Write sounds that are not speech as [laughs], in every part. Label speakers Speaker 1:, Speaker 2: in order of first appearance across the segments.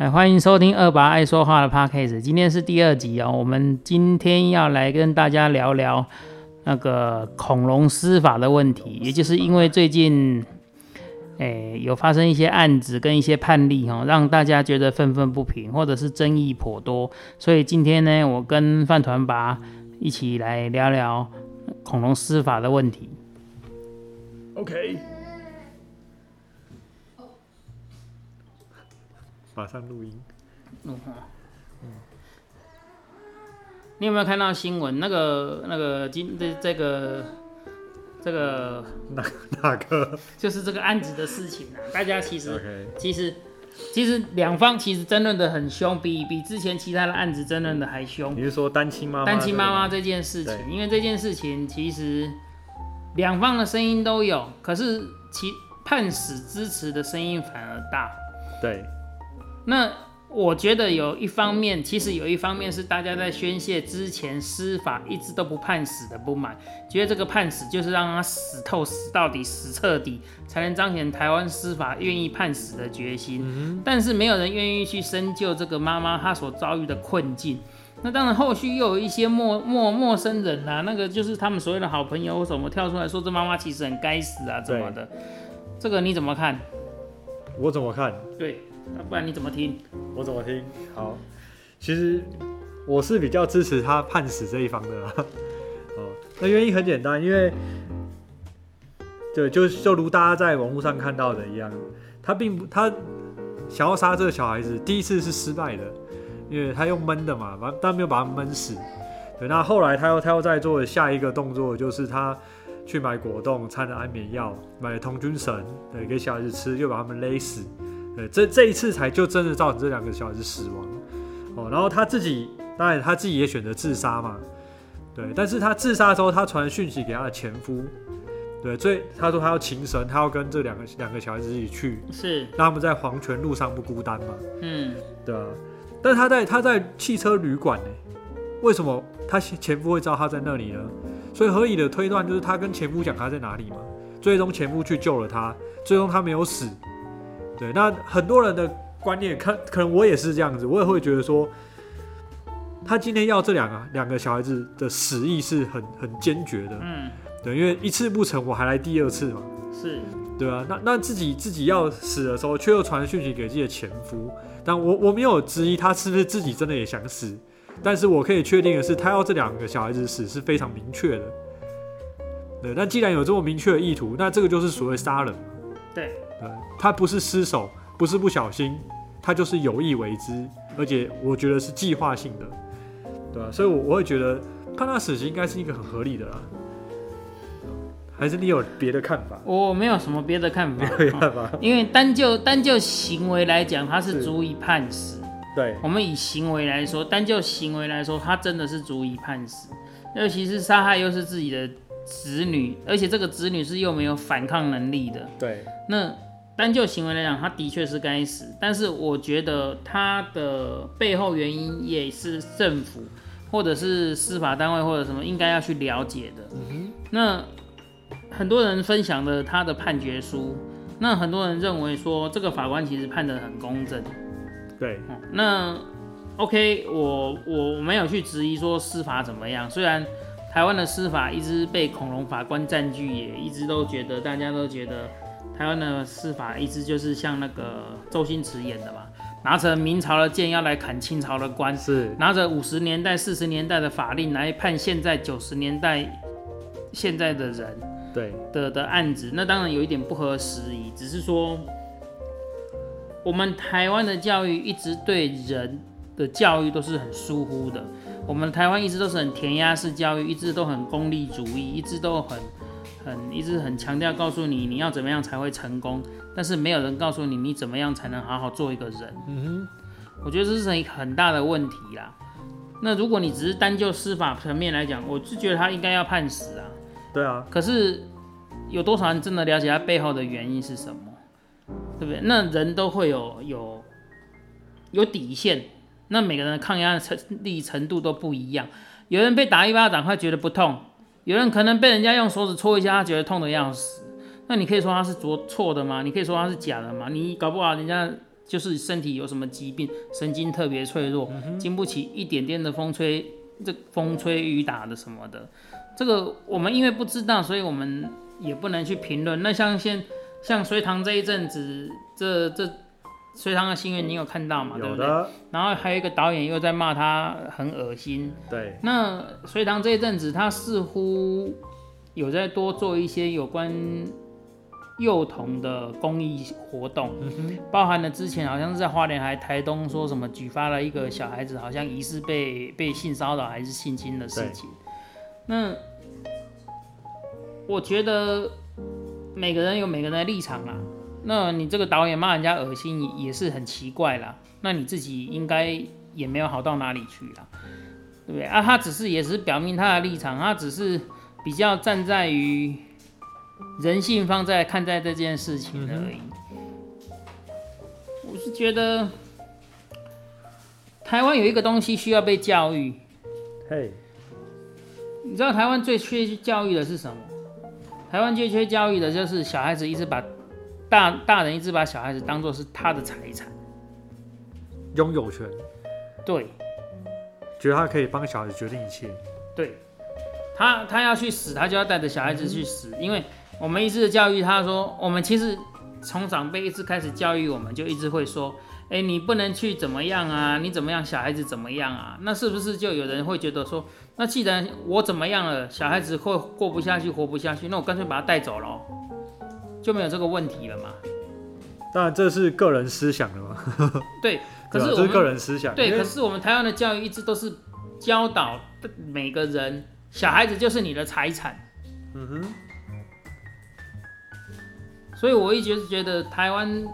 Speaker 1: 哎，欢迎收听二八爱说话的 podcast，今天是第二集哦。我们今天要来跟大家聊聊那个恐龙司法的问题，也就是因为最近，哎，有发生一些案子跟一些判例哦，让大家觉得愤愤不平，或者是争议颇多，所以今天呢，我跟饭团拔一起来聊聊恐龙司法的问题。
Speaker 2: OK，马上录音。
Speaker 1: 嗯你有没有看到新闻？那个、那个今这这个这个 [laughs]
Speaker 2: 哪哪个
Speaker 1: 就是这个案子的事情啊？大家其实其实其实两方其实争论的很凶，比比之前其他的案子争论的还凶。
Speaker 2: 你是说单亲妈妈？
Speaker 1: 单亲妈妈这件事情，因为这件事情其实两方的声音都有，可是其判死支持的声音反而大。
Speaker 2: 对
Speaker 1: 那我觉得有一方面，其实有一方面是大家在宣泄之前司法一直都不判死的不满，觉得这个判死就是让他死透、死到底、死彻底，才能彰显台湾司法愿意判死的决心。但是没有人愿意去深究这个妈妈她所遭遇的困境。那当然，后续又有一些陌陌陌生人啊，那个就是他们所谓的好朋友或什么跳出来说这妈妈其实很该死啊，怎么的？这个你怎么看？
Speaker 2: 我怎么看？
Speaker 1: 对，那不然你怎么听？
Speaker 2: 我怎么听？好，其实我是比较支持他判死这一方的啦。[laughs] 哦，那原因很简单，因为对，就就如大家在网络上看到的一样，他并不他想要杀这个小孩子，第一次是失败的，因为他用闷的嘛，把但没有把他闷死。对，那后来他又他又在做的下一个动作，就是他去买果冻，掺了安眠药，买了童军绳，对，给小孩子吃，又把他们勒死。对，这这一次才就真的造成这两个小孩子死亡。哦，然后他自己当然他自己也选择自杀嘛，对，但是他自杀之后，他传讯息给他的前夫，对，所以他说他要情神，他要跟这两个两个小孩子一起去，
Speaker 1: 是，
Speaker 2: 让他们在黄泉路上不孤单嘛，
Speaker 1: 嗯。
Speaker 2: 对啊。但他在他在汽车旅馆呢，为什么他前夫会知道他在那里呢？所以合理的推断就是他跟前夫讲他在哪里嘛，最终前夫去救了他，最终他没有死。对，那很多人的观念，看可能我也是这样子，我也会觉得说，他今天要这两个两个小孩子的死意是很很坚决的，
Speaker 1: 嗯，
Speaker 2: 对，因为一次不成，我还来第二次嘛，
Speaker 1: 是，
Speaker 2: 对啊，那那自己自己要死的时候，却又传讯息给自己的前夫，但我我没有质疑他是不是自己真的也想死，但是我可以确定的是，他要这两个小孩子死是非常明确的。对，那既然有这么明确的意图，那这个就是所谓杀人嘛。
Speaker 1: 对，
Speaker 2: 对，他不是失手，不是不小心，他就是有意为之，而且我觉得是计划性的，对吧、所以我，我会觉得判他死刑应该是一个很合理的啦。还是你有别的看法？
Speaker 1: 我没有什么别的看法，
Speaker 2: 没有看法？
Speaker 1: 因为单就单就行为来讲，他是
Speaker 2: 是
Speaker 1: 足以判死。
Speaker 2: 对，
Speaker 1: 我们以行为来说，单就行为来说，他真的是足以判死。尤其是杀害又是自己的子女，而且这个子女是又没有反抗能力的，
Speaker 2: 对，
Speaker 1: 那单就行为来讲，他的确是该死。但是我觉得他的背后原因也是政府或者是司法单位或者什么应该要去了解的。那很多人分享了他的判决书，那很多人认为说这个法官其实判得很公正。
Speaker 2: 对，
Speaker 1: 哦那 OK，我我我没有去质疑说司法怎么样，虽然台湾的司法一直被恐龙法官占据，也一直都觉得大家都觉得台湾的司法一直就是像那个周星驰演的嘛，拿着明朝的剑要来砍清朝的官，
Speaker 2: 是，
Speaker 1: 拿着五十年代、四十年代的法令来判现在九十年代现在的人。
Speaker 2: 对，
Speaker 1: 的的案子，那当然有一点不合时宜，只是说我们台湾的教育一直对人的教育都是很疏忽的，我们台湾一直都是很填鸭式教育，一直都很功利主义，一直都很很一直很强调告诉你你要怎么样才会成功，但是没有人告诉你你怎么样才能好好做一个人。
Speaker 2: 嗯哼
Speaker 1: 我觉得这是一个很大的问题啦。那如果你只是单就司法层面来讲，我是觉得他应该要判死啊。
Speaker 2: 对啊，
Speaker 1: 可是有多少人真的了解他背后的原因是什么？对不对？那人都会有有有底线，那每个人的抗压程力程度都不一样。有人被打一巴掌，他觉得不痛；有人可能被人家用手指戳一下，他觉得痛的要死。那你可以说他是做错的吗？你可以说他是假的吗？你搞不好人家就是身体有什么疾病，神经特别脆弱，经不起一点点的风吹，这风吹雨打的什么的。这个我们因为不知道，所以我们也不能去评论。那像现像隋唐这一阵子，这这隋唐的新闻你有看到吗？对不对？
Speaker 2: 有的，
Speaker 1: 然后还有一个导演又在骂他很恶心。
Speaker 2: 对，
Speaker 1: 那隋唐这一阵子，他似乎有在多做一些有关幼童的公益活动，包含了之前好像是在花莲还台东说什么举发了一个小孩子好像疑似被被性骚扰还是性侵的事情。那我觉得每个人有每个人的立场啦。那你这个导演骂人家恶心也也是很奇怪啦。那你自己应该也没有好到哪里去啦，对不对啊？他只是也是表明他的立场，他只是比较站在于人性方在看待这件事情而已。我是觉得台湾有一个东西需要被教育，
Speaker 2: 嘿，
Speaker 1: 你知道台湾最缺教育的是什么？台湾最缺教育的就是小孩子一直把大大人一直把小孩子当做是他的财产，
Speaker 2: 拥有权，
Speaker 1: 对。
Speaker 2: 觉得他可以帮小孩子决定一切。
Speaker 1: 对，他他要去死，他就要带着小孩子去死，因为我们一直的教育，他说我们其实从长辈一直开始教育我们，就一直会说，哎，你不能去怎么样啊，你怎么样，小孩子怎么样啊？那是不是就有人会觉得说，那既然我怎么样了，小孩子会过不下去，活不下去，那我干脆把他带走了，就没有这个问题了嘛？
Speaker 2: 当然，这是个人思想了嘛，[laughs]
Speaker 1: 对，可是我们
Speaker 2: 这是个人思想。
Speaker 1: 对，可是我们台湾的教育一直都是教导每个人，小孩子就是你的财产。
Speaker 2: 嗯哼，
Speaker 1: 所以我一直觉得台湾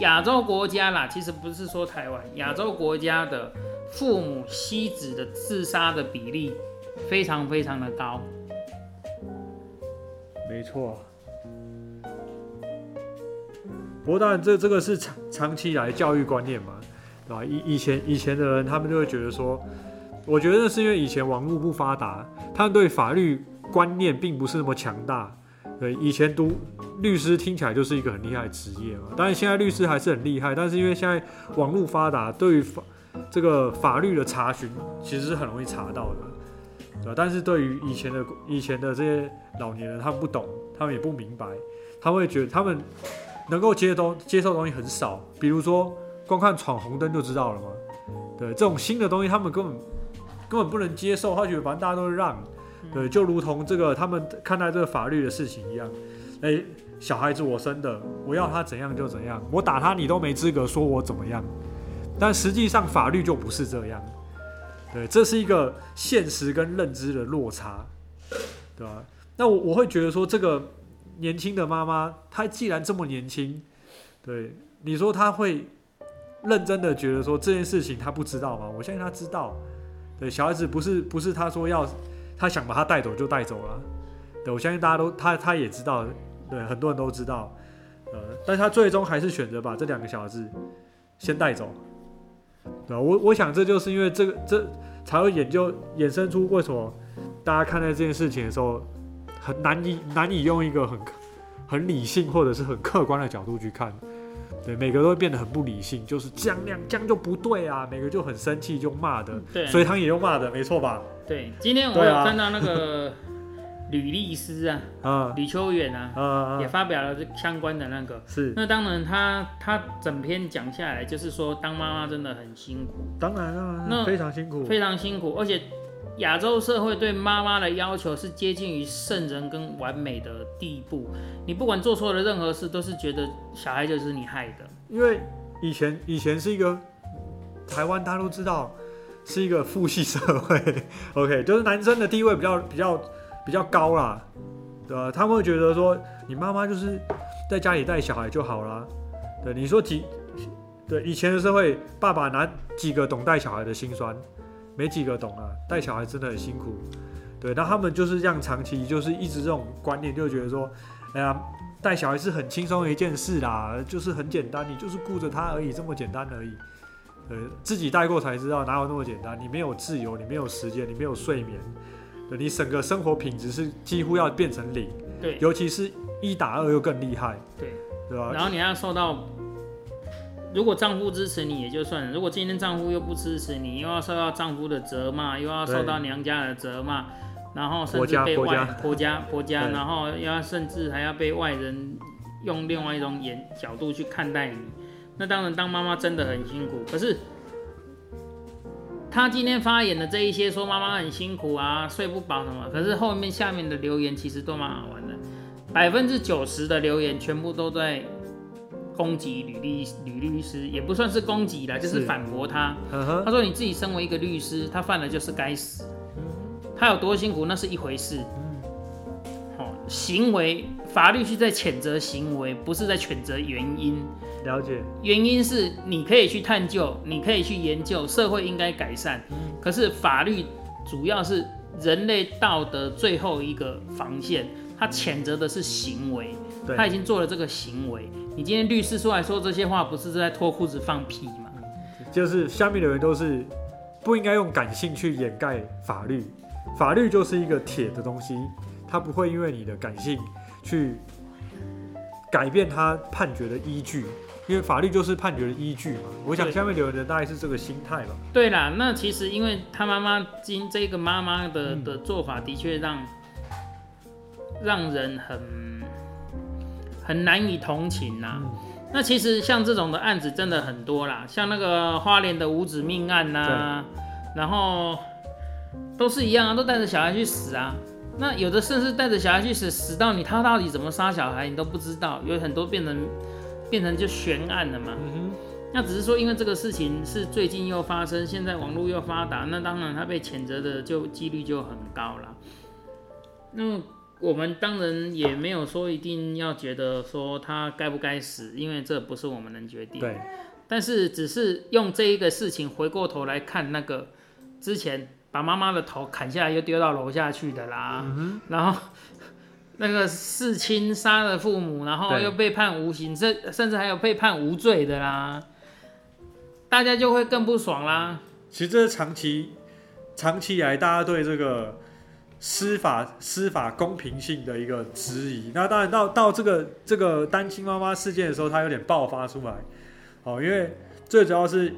Speaker 1: 亚洲国家啦，其实不是说台湾，亚洲国家的父母妻子的自杀的比例非常非常的高。
Speaker 2: 没错。不过当然这，这个是长长期以来教育观念嘛，对吧？以以前以前的人，他们就会觉得说，我觉得是因为以前网络不发达，他们对法律观念并不是那么强大。对，以前读律师听起来就是一个很厉害的职业嘛。当然现在律师还是很厉害，但是因为现在网络发达，对于法这个法律的查询其实是很容易查到的，对吧？但是对于以前的以前的这些老年人，他们不懂，他们也不明白，他会觉得他们能够接东接受的东西很少，比如说光看闯红灯就知道了嘛。对，这种新的东西他们根本根本不能接受，他觉得反正大家都是让，对，就如同这个他们看待这个法律的事情一样，哎、小孩子我生的，我要他怎样就怎样，我打他你都没资格说我怎么样，但实际上法律就不是这样，对，这是一个现实跟认知的落差，对吧？那我我会觉得说这个年轻的妈妈，她既然这么年轻，对你说她会认真的觉得说这件事情她不知道吗？我相信她知道。对，小孩子不是不是她说要，她想把他带走就带走了。对，我相信大家都她她也知道，对，很多人都知道。呃，但她最终还是选择把这两个小孩子先带走。对吧我我想这就是因为这个这才会研究衍生出为什么大家看待这件事情的时候很难以难以用一个很很理性或者是很客观的角度去看。对，每个都会变得很不理性，就是这样那样，这样就不对啊！每个就很生气，就骂的，
Speaker 1: 对
Speaker 2: 隋唐也用骂的，没错吧？
Speaker 1: 对，今天我有看到那个吕律师啊，
Speaker 2: 啊。
Speaker 1: 吕秋远啊，
Speaker 2: 啊啊，
Speaker 1: 也发表了这相关的那个。
Speaker 2: 是，
Speaker 1: 那当然他，他整篇讲下来，就是说当妈妈真的很辛苦，
Speaker 2: 当然啊，
Speaker 1: 那
Speaker 2: 非常辛苦，
Speaker 1: 非常辛苦，而且亚洲社会对妈妈的要求是接近于圣人跟完美的地步。你不管做错了任何事，都是觉得小孩就是你害的。
Speaker 2: 因为以前以前是一个台湾，大家都知道是一个父系社会，[laughs] OK，就是男生的地位比较比较比较高啦，对吧？他们会觉得说，你妈妈就是在家里带小孩就好啦。对，你说几对以前的社会，爸爸哪几个懂带小孩的辛酸？没几个懂啊，带小孩真的很辛苦。对，那他们就是这样长期就是一直这种观念，就觉得说，哎呀，带小孩是很轻松的一件事啦，就是很简单，你就是顾着他而已，这么简单而已。呃，自己带过才知道哪有那么简单，你没有自由，你没有时间，你没有睡眠，对你整个生活品质是几乎要变成零，
Speaker 1: 对
Speaker 2: 尤其是一打二又更厉害，
Speaker 1: 对，
Speaker 2: 对吧？
Speaker 1: 然后你要受到如果丈夫支持你也就算了，如果今天丈夫又不支持你，又要受到丈夫的责骂，又要受到娘家的责骂，然后甚
Speaker 2: 婆家
Speaker 1: 至被外
Speaker 2: 婆家
Speaker 1: 婆家婆家，然后要甚至还要被外人用另外一种眼角度去看待你，那当然当妈妈真的很辛苦。可是他今天发言的这一些说妈妈很辛苦啊，睡不饱什么，可是后面下面的留言其实都蛮好玩的，百分之九十的留言全部都在攻击吕律吕律师，也不算是攻击啦，就是
Speaker 2: 是
Speaker 1: 反驳他。他说你自己身为一个律师，他犯了就是该死，他有多辛苦那是一回事。好、行为法律是在谴责行为，不是在谴责原因。
Speaker 2: 了解，
Speaker 1: 原因是你可以去探究，你可以去研究，社会应该改善。可是法律主要是人类道德最后一个防线，它谴责的是行为，
Speaker 2: 对
Speaker 1: 他已经做了这个行为。你今天律师出来说这些话，不是在脱裤子放屁吗？
Speaker 2: 就是下面的人都是不应该用感性去掩盖法律，法律就是一个铁的东西，它不会因为你的感性去改变他判决的依据，因为法律就是判决的依据嘛。我想下面留言的大概是这个心态吧。
Speaker 1: 对啦，那其实因为他妈妈今这个妈妈的
Speaker 2: 嗯
Speaker 1: 的做法，的确让让人很很难以同情呐、
Speaker 2: 嗯
Speaker 1: 那其实像这种的案子真的很多啦，像那个花莲的五子命案呐、然后都是一样啊，都带着小孩去死啊。那有的甚至带着小孩去死，死到你他到底怎么杀小孩你都不知道，有很多变成变成就悬案了嘛。
Speaker 2: 嗯
Speaker 1: 那只是说，因为这个事情是最近又发生，现在网络又发达，那当然他被谴责的就几率就很高了。那我们当然也没有说一定要觉得说他该不该死，因为这不是我们能决定。
Speaker 2: 对，
Speaker 1: 但是只是用这一个事情回过头来看，那个之前把妈妈的头砍下来又丢到楼下去的啦，
Speaker 2: 嗯
Speaker 1: 然后那个弑亲杀了父母，然后又被判无刑，甚甚至还有被判无罪的啦，大家就会更不爽啦。
Speaker 2: 其实这是长期长期以来大家对这个司法司法公平性的一个质疑。那当然到到这个这个单亲妈妈事件的时候，它有点爆发出来。哦，因为最主要是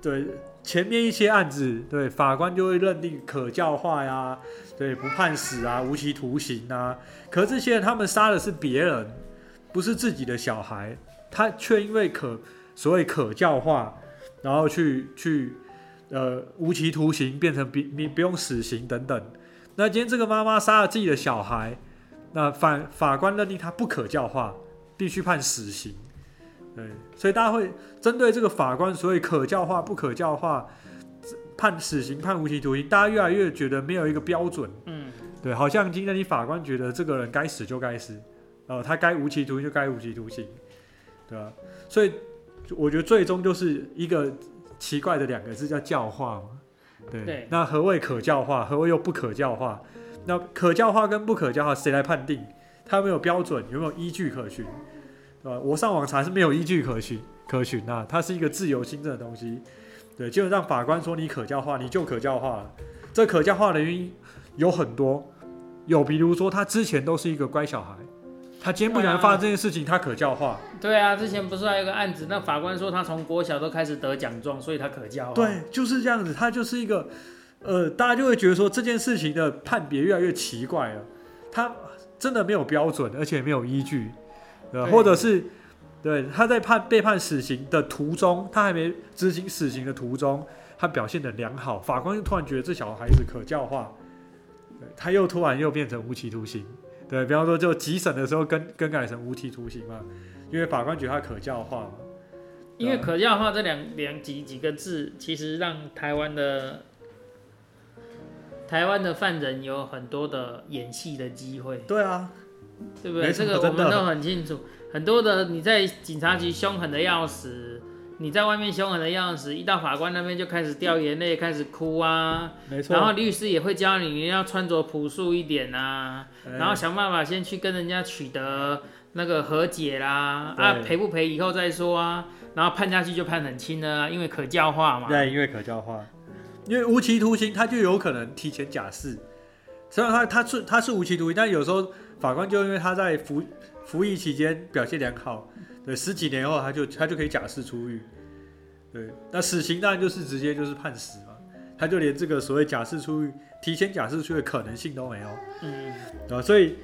Speaker 2: 对前面一些案子，对法官就会认定可教化呀，对不判死啊，无期徒刑啊。可这些人他们杀的是别人，不是自己的小孩，他却因为可所谓可教化，然后去去呃无期徒刑变成比你不用死刑等等。那今天这个妈妈杀了自己的小孩，那法法官认定他不可教化，必须判死刑。对，所以大家会针对这个法官所以可教化不可教化，判死刑判无期徒刑，大家越来越觉得没有一个标准。
Speaker 1: 嗯，
Speaker 2: 对，好像今天你法官觉得这个人该死就该死，呃，他该无期徒刑就该无期徒刑，对吧、所以我觉得最终就是一个奇怪的两个字叫教化嘛。对，
Speaker 1: 对
Speaker 2: 那何谓可教化？何谓又不可教化？那可教化跟不可教化谁来判定？他有没有标准？有没有依据可循？对吧？我上网查是没有依据可循可循啊，它是一个自由新政的东西。对，就让法官说你可教化，你就可教化了。这可教化的原因有很多，有比如说他之前都是一个乖小孩，他今天不小心发生这件事情，他可教化。
Speaker 1: 对啊，之前不是还有个案子，那法官说他从国小都开始得奖状，所以他可教化。
Speaker 2: 对，就是这样子，他就是一个，呃，大家就会觉得说这件事情的判别越来越奇怪了，他真的没有标准，而且没有依据，对吧？
Speaker 1: 对
Speaker 2: 或者是，对，他在判被判死刑的途中，他还没执行死刑的途中，他表现的良好，法官就突然觉得这小孩子可教化，对他又突然又变成无期徒刑，对比方说就急审的时候更更改成无期徒刑嘛，因为法官觉得他可教化嘛。
Speaker 1: 因为可教化这两两几几个字，其实让台湾的台湾的犯人有很多的演戏的机会，
Speaker 2: 对啊，
Speaker 1: 对不对？这个我们都很清楚。很多的你在警察局凶狠的要死，你在外面凶狠的要死，一到法官那边就开始掉眼泪，开始哭啊。
Speaker 2: 没错。
Speaker 1: 然后律师也会教你，你要穿着朴素一点啊，
Speaker 2: 哎
Speaker 1: 然后想办法先去跟人家取得那个和解啦，啊赔不赔以后再说啊，然后判下去就判很轻的啊，因为可教化嘛。
Speaker 2: 对，因为可教化，因为无期徒刑，他就有可能提前假释。虽然他他是他是无期徒刑，但有时候法官就因为他在服服役期间表现良好，对，十几年后他就他就可以假释出狱。对，那死刑当然就是直接就是判死嘛，他就连这个所谓假释出狱、提前假释出狱的可能性都没有。
Speaker 1: 嗯，
Speaker 2: 啊，所以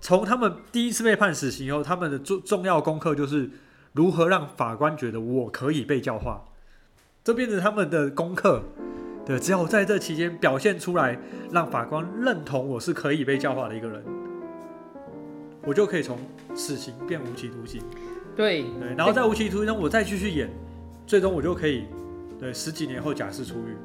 Speaker 2: 从他们第一次被判死刑以后，他们的重重要功课就是如何让法官觉得我可以被教化，这变成他们的功课。对，只要我在这期间表现出来，让法官认同我是可以被教化的一个人，我就可以从死刑变无期徒刑。
Speaker 1: 对
Speaker 2: 对，然后在无期徒刑中我再继续演，最终我就可以对十几年后假释出狱。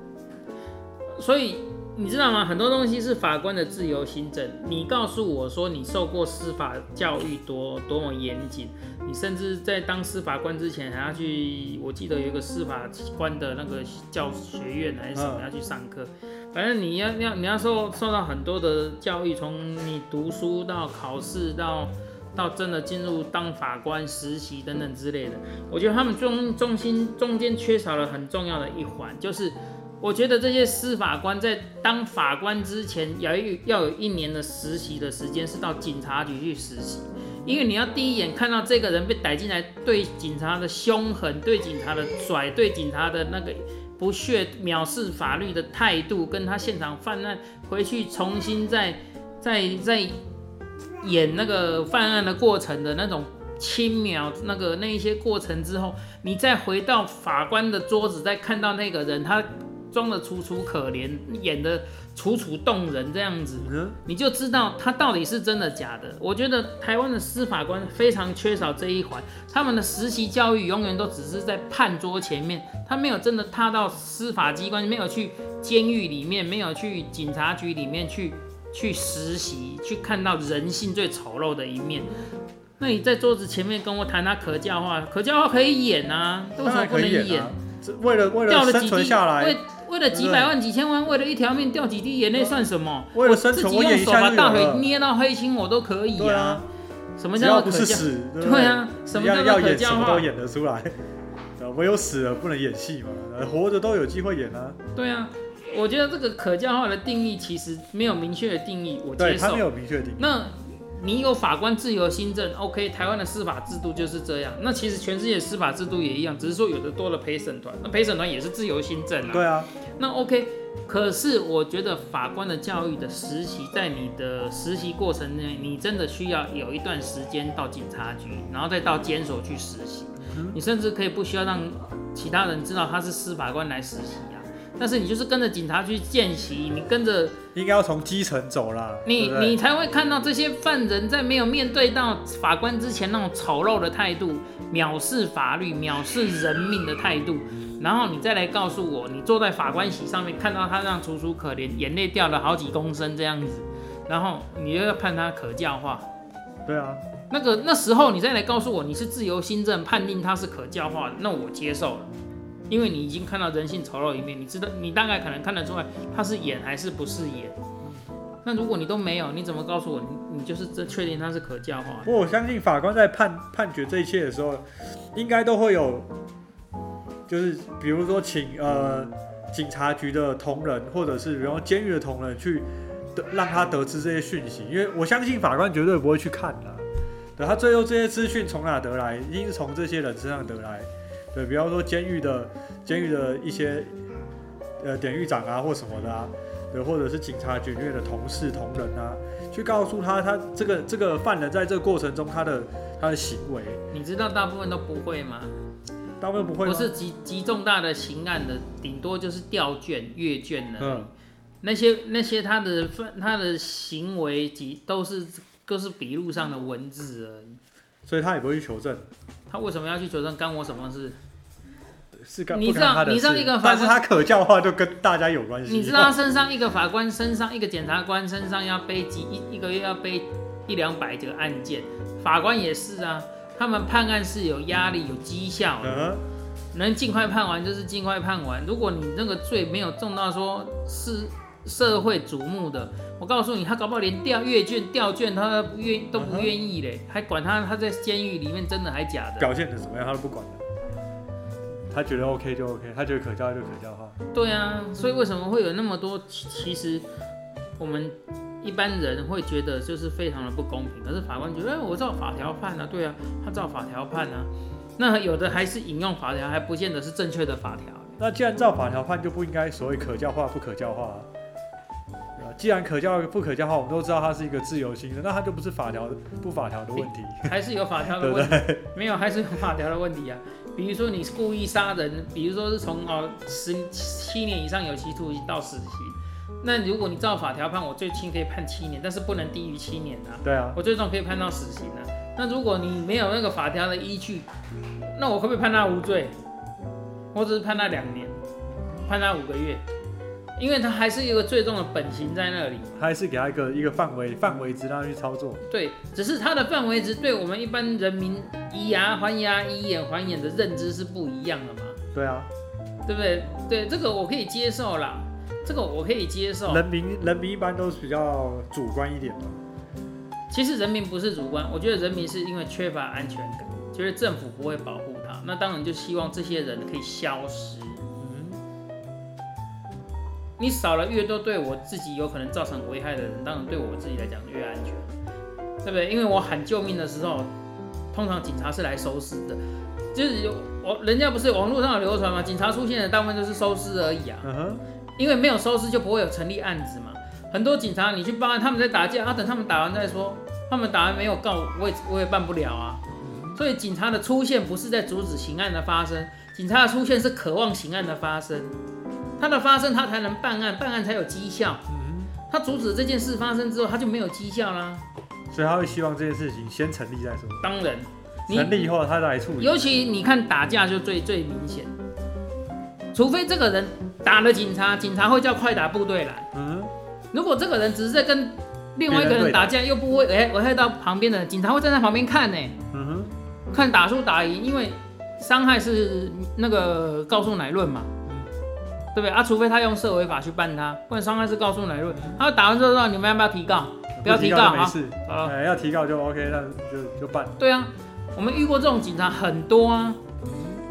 Speaker 1: 所以你知道吗？很多东西是法官的自由行政。你告诉我说你受过司法教育多多么严谨，你甚至在当司法官之前还要去，我记得有一个司法官的那个教学院还是什么要去上课。反正你要要你要受受到很多的教育，从你读书到考试到到真的进入当法官实习等等之类的。我觉得他们中中心中间缺少了很重要的一环，就是。我觉得这些司法官在当法官之前，要有要有一年的实习的时间，是到警察局去实习，因为你要第一眼看到这个人被逮进来，对警察的凶狠，对警察的拽，对警察的那个不屑、藐视法律的态度，跟他现场犯案回去重新再再再演那个犯案的过程的那种轻描那个那一些过程之后，你再回到法官的桌子，再看到那个人他。装的楚楚可怜，演的楚楚动人，这样子，你就知道他到底是真的假的。我觉得台湾的司法官非常缺少这一环，他们的实习教育永远都只是在判桌前面，他没有真的踏到司法机关，没有去监狱里面，没有去警察局里面去去实习，去看到人性最丑陋的一面。那你在桌子前面跟我谈他可教化，可教化可以演啊，为什么不能演？
Speaker 2: 为了为了生存下来。
Speaker 1: 为为了几百万、几千万，为了一条命掉几滴眼泪算什么？
Speaker 2: 为了生存，
Speaker 1: 我用手把大腿捏到黑青，我都可以啊。什么叫
Speaker 2: 不是死？
Speaker 1: 对啊，什么叫
Speaker 2: 要演什么都演得出来。唯有死了不能演戏嘛，活着都有机会演啊。
Speaker 1: 对啊，我觉得这个可教化的定义其实没有明确的定义，我接受。
Speaker 2: 他没有明确定义。
Speaker 1: 那。你有法官自由新政，OK，台湾的司法制度就是这样。那其实全世界司法制度也一样，只是说有的多了陪审团，那陪审团也是自由新政啊。
Speaker 2: 对啊。
Speaker 1: 那 OK，可是我觉得法官的教育的实习，在你的实习过程内，你真的需要有一段时间到警察局，然后再到监所去实习。你甚至可以不需要让其他人知道他是司法官来实习啊。但是你就是跟着警察去见习，你跟着
Speaker 2: 应该要从基层走啦，
Speaker 1: 你你才会看到这些犯人在没有面对到法官之前那种丑陋的态度，藐视法律、藐视人命的态度，然后你再来告诉我，你坐在法官席上面看到他这样楚楚可怜，眼泪掉了好几公升这样子，然后你又要判他可教化，
Speaker 2: 对啊，
Speaker 1: 那个那时候你再来告诉我你是自由新政判定他是可教化，那我接受了。因为你已经看到人性丑陋一面，你知道，你大概可能看得出来他是演还是不是演。那如果你都没有，你怎么告诉我你你就是这确定他是可教化？
Speaker 2: 不过我相信法官在判判决这一切的时候，应该都会有，就是比如说请呃警察局的同仁，或者是比如监狱的同仁去得让他得知这些讯息，因为我相信法官绝对不会去看的。对他最后这些资讯从哪得来？一定是从这些人身上得来。对，比方说监狱的监狱的一些呃典狱长啊，或什么的啊，对，或者是警察局里面的同事同仁啊，去告诉他他这个这个犯人在这个过程中他的他的行为。
Speaker 1: 你知道大部分都不会吗？
Speaker 2: 大部分不会。不
Speaker 1: 是极极重大的刑案的，顶多就是调卷阅卷的。嗯。那些那些他的犯他的行为及都是都是笔录上的文字而已。
Speaker 2: 所以他也不会去求证。
Speaker 1: 他为什么要去求证？干我什么事？
Speaker 2: 是干
Speaker 1: 你知道？你知道一个法官，
Speaker 2: 但是他可教化就跟大家有关系。
Speaker 1: 你知道他身上一个法官身上一个检察官身上要背几一一个月要背一两百个案件，法官也是啊。他们判案是有压力、有绩效的，能尽快判完就是尽快判完。如果你那个罪没有重到说是。社会瞩目的，我告诉你，他搞不好连调阅卷、调卷他不愿都不愿意嘞，还管他他在监狱里面真的还假的？
Speaker 2: 表现的怎么样，他都不管的。他觉得 OK 就 OK，他觉得可教就可教化。
Speaker 1: 对啊，所以为什么会有那么多？其实我们一般人会觉得就是非常的不公平，可是法官觉得，哎，我照法条判啊，对啊，他照法条判啊。那有的还是引用法条，还不见得是正确的法条。
Speaker 2: 那既然照法条判，就不应该所谓可教化不可教化。既然可教不可教化，我们都知道它是一个自由心的，那它就不是法条不法条的问题，
Speaker 1: 还是有法条的问题？[laughs] 没有，还是有法条的问题啊。比如说你是故意杀人，比如说是从哦十七年以上有期徒刑到死刑，那如果你照法条判，我最轻可以判七年，但是不能低于七年啊。
Speaker 2: 对啊，
Speaker 1: 我最终可以判到死刑啊。那如果你没有那个法条的依据，那我会不会判他无罪？我只是判他两年，判他五个月。因为他还是一个最终的本型在那里，
Speaker 2: 还是给他一个一个范围范围值让他去操作。
Speaker 1: 对，只是他的范围值对我们一般人民以牙还牙以眼还眼的认知是不一样的嘛？
Speaker 2: 对啊，
Speaker 1: 对不对？对，这个我可以接受啦，这个我可以接受。
Speaker 2: 人民人民一般都是比较主观一点嘛。
Speaker 1: 其实人民不是主观，我觉得人民是因为缺乏安全感，觉得政府不会保护他，那当然就希望这些人可以消失。你少了越多对我自己有可能造成危害的人，当然对我自己来讲越安全，对不对？因为我喊救命的时候，通常警察是来收尸的，就是有我人家不是网络上有流传嘛？警察出现的大部分就是收尸而已啊。因为没有收尸就不会有成立案子嘛。很多警察你去报案，他们在打架啊，等他们打完再说。他们打完没有告，我也我也办不了啊。所以警察的出现不是在阻止刑案的发生，警察的出现是渴望刑案的发生。它的发生，他才能办案，办案才有绩效。嗯，他阻止这件事发生之后，他就没有绩效啦。
Speaker 2: 所以他会希望这件事情先成立再说。
Speaker 1: 当然，
Speaker 2: 成立以后他来处理。
Speaker 1: 尤其你看打架就最最明显，除非这个人打了警察，警察会叫快打部队来。嗯，如果这个人只是在跟另外一个人打架，又不会哎危害到旁边的警察会站在旁边看呢。嗯哼，看打输打赢，因为伤害是那个告诉乃论嘛。对不对啊？除非他用社违法去办他，不然伤害是告诉乃论。他打完之后，你们要不要提告？不要提告
Speaker 2: 没事。哎，要提告就 OK，那就就办。
Speaker 1: 对啊，我们遇过这种警察很多啊。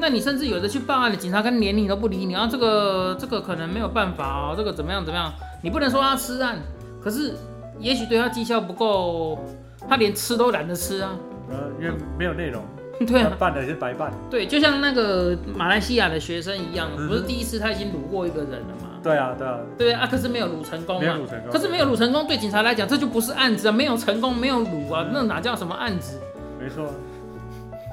Speaker 1: 那你甚至有的去报案的警察，跟连你都不理你啊。这个这个可能没有办法哦。这个怎么样怎么样？你不能说他吃案，可是也许对他绩效不够，他连吃都懒得吃啊。
Speaker 2: 呃，因为没有内容。
Speaker 1: 对啊，
Speaker 2: 办的是白办。
Speaker 1: 对，就像那个马来西亚的学生一样，不是第一次他已经掳过一个人了吗？
Speaker 2: 对啊，对啊。
Speaker 1: 对啊，可是没有掳成功
Speaker 2: 嘛。没有掳成功。
Speaker 1: 可是没有掳成功，对警察来讲，这就不是案子啊，没有成功，没有掳啊，那哪叫什么案子？
Speaker 2: 没错。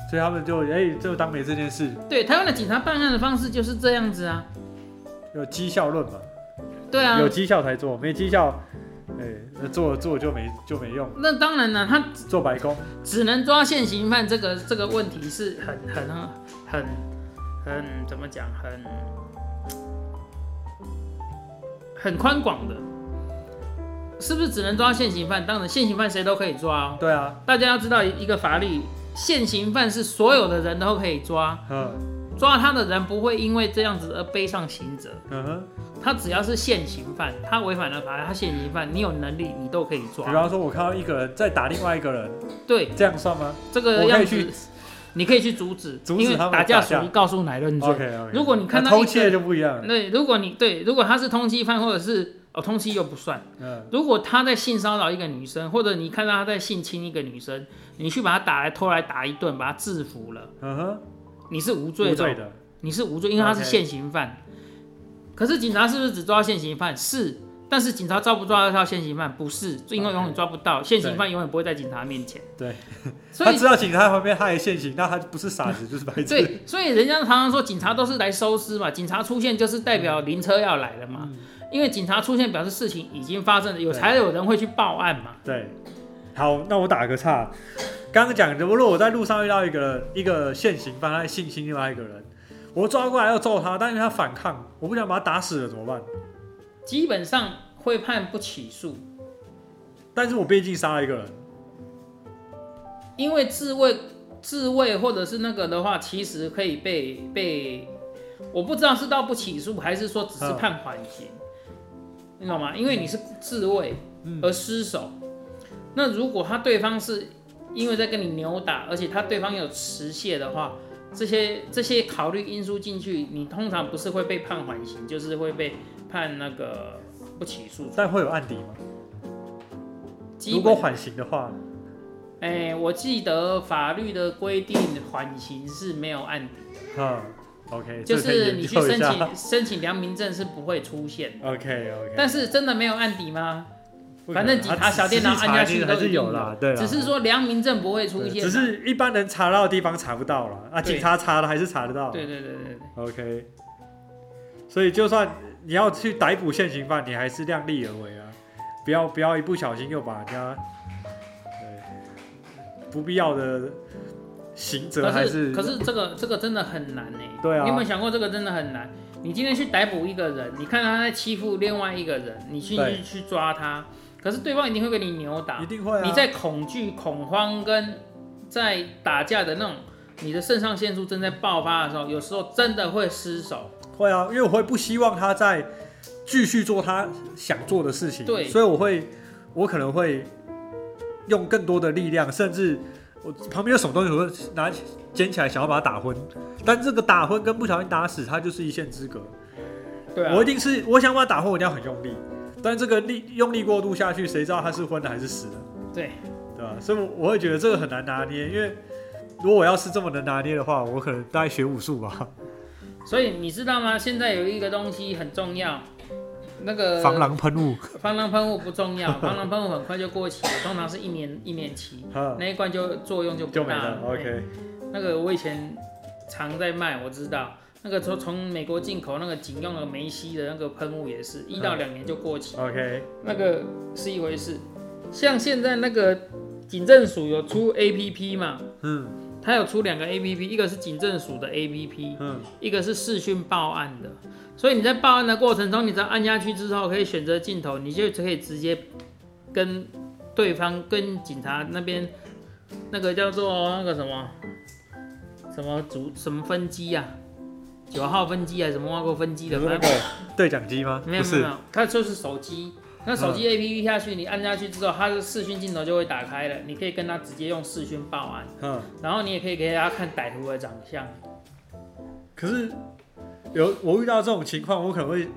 Speaker 2: 所以他们就哎，就当没这件事。
Speaker 1: 对，台湾的警察办案的方式就是这样子啊。
Speaker 2: 有绩效论嘛？
Speaker 1: 对啊。
Speaker 2: 有绩效才做，没绩效。哎，那做做就没就没用。
Speaker 1: 那当然了，他
Speaker 2: 做白工，
Speaker 1: 只能抓现行犯。这个这个问题是很很很很怎么讲？很很宽广的，是不是只能抓现行犯？当然，现行犯谁都可以抓。
Speaker 2: 对啊，
Speaker 1: 大家要知道一个法律，现行犯是所有的人都可以抓。嗯，抓他的人不会因为这样子而背上刑责。嗯哼。他只要是现行犯，他违反了法，他现行犯，你有能力，你都可以抓。
Speaker 2: 比方说，我看到一个人在打另外一个人，
Speaker 1: 对，
Speaker 2: 这样算吗？
Speaker 1: 这个样子，你可以去阻止，
Speaker 2: 阻止他
Speaker 1: 打架属于告诉乃论罪。如果你看到
Speaker 2: 偷窃就不一样。
Speaker 1: 对，如果你对，如果他是通缉犯，或者是哦通缉又不算。嗯。如果他在性骚扰一个女生，或者你看到他在性侵一个女生，你去把他打来拖来打一顿，把他制服了，嗯哼，你是无罪的，你是无罪，因为他是现行犯。可是警察是不是只抓现行犯？是，但是警察抓不抓得到现行犯？不是，因为永远抓不到现行犯，永远不会在警察面前。
Speaker 2: 对，[laughs] 他知道警察旁边他也现行，那他不是傻子就是白痴。
Speaker 1: 对，所以人家常常说警察都是来收尸嘛，警察出现就是代表灵车要来了嘛，因为警察出现表示事情已经发生了，有才有人会去报案嘛。
Speaker 2: 对，好，那我打个岔，刚刚讲的，如果我在路上遇到一个一个现行犯，他性侵另外一个人。我抓过来要揍他，但因为他反抗，我不想把他打死了，怎么办？
Speaker 1: 基本上会判不起诉。
Speaker 2: 但是我毕竟杀了一个人，
Speaker 1: 因为自卫、自卫或者是那个的话，其实可以被被，我不知道是到不起诉，还是说只是判缓刑，你懂吗？因为你是自卫而失手，那如果他对方是因为在跟你扭打，而且他对方有持械的话。这些这些考虑因素进去，你通常不是会被判缓刑，就是会被判那个不起诉。
Speaker 2: 但会有案底吗？如果
Speaker 1: 本，
Speaker 2: 缓刑的话，
Speaker 1: 哎、我记得法律的规定缓刑是没有案底的，
Speaker 2: 嗯，OK，
Speaker 1: 就是你去申请申请良民证是不会出现。
Speaker 2: OK OK，
Speaker 1: 但是真的没有案底吗？反正警察小电脑按下去
Speaker 2: 还是有啦，对啦，
Speaker 1: 只是说良民证不会出现
Speaker 2: 只是一般人查到的地方查不到了。啊，警察查了还是查得到。
Speaker 1: 对对对对对
Speaker 2: ，OK，所以就算你要去逮捕现行犯，你还是量力而为啊，不要不要一不小心又把人家对不必要的刑责还
Speaker 1: 可是可是这个这个真的很难呢。
Speaker 2: 对啊。
Speaker 1: 你有没有想过这个真的很难？你今天去逮捕一个人，你看他在欺负另外一个人，你去去去抓他，可是对方一定会给你扭打
Speaker 2: 一。定会啊。
Speaker 1: 你在恐惧、恐慌跟在打架的那种，你的肾上腺素正在爆发的时候，有时候真的会失手。
Speaker 2: 会啊，因为我会不希望他再继续做他想做的事情，
Speaker 1: 对
Speaker 2: 所以我会我可能会用更多的力量，甚至我旁边有什么东西，我会拿捡起来想要把他打昏，但这个打昏跟不小心打死，他就是一线之隔。
Speaker 1: 对啊
Speaker 2: 我一，定是我想把他打昏，我一定要很用力，但这个力用力过度下去，谁知道他是昏的还是死的，
Speaker 1: 对，
Speaker 2: 对吧？所以我我会觉得这个很难拿捏，因为如果我要是这么能拿捏的话，我可能大概学武术吧，
Speaker 1: 所以你知道吗？现在有一个东西很重要，那个
Speaker 2: 防狼喷雾，
Speaker 1: 防狼喷雾不重要，[laughs] 防狼喷雾很快就过期了，通常是一年一年期，那一罐就作用就不大
Speaker 2: 了。
Speaker 1: 哎
Speaker 2: OK，
Speaker 1: 那个我以前常在卖，我知道。那个从从美国进口那个警用的梅西的那个喷雾也是一到两年就过期
Speaker 2: ，OK，
Speaker 1: 那个是一回事。像现在那个警政署有出 APP 嘛，
Speaker 2: 嗯。
Speaker 1: 它有出两个 APP，一个是警政署的 APP，
Speaker 2: 嗯，
Speaker 1: 一个是视讯报案的。所以你在报案的过程中，你只要按下去之后，可以选择镜头，你就可以直接跟对方、跟警察那边那个叫做那个什么什么组什么分机呀、九号分机还是什么挖过分机的，
Speaker 2: 有那个
Speaker 1: 反正
Speaker 2: 对讲机吗？
Speaker 1: 没有没有，它就是手机。那手机 APP 下去，你按下去之后，它的视讯镜头就会打开了，你可以跟他直接用视讯报案，
Speaker 2: 嗯，
Speaker 1: 然后你也可以给大家看歹徒的长相。
Speaker 2: 可是有我遇到这种情况，我可能会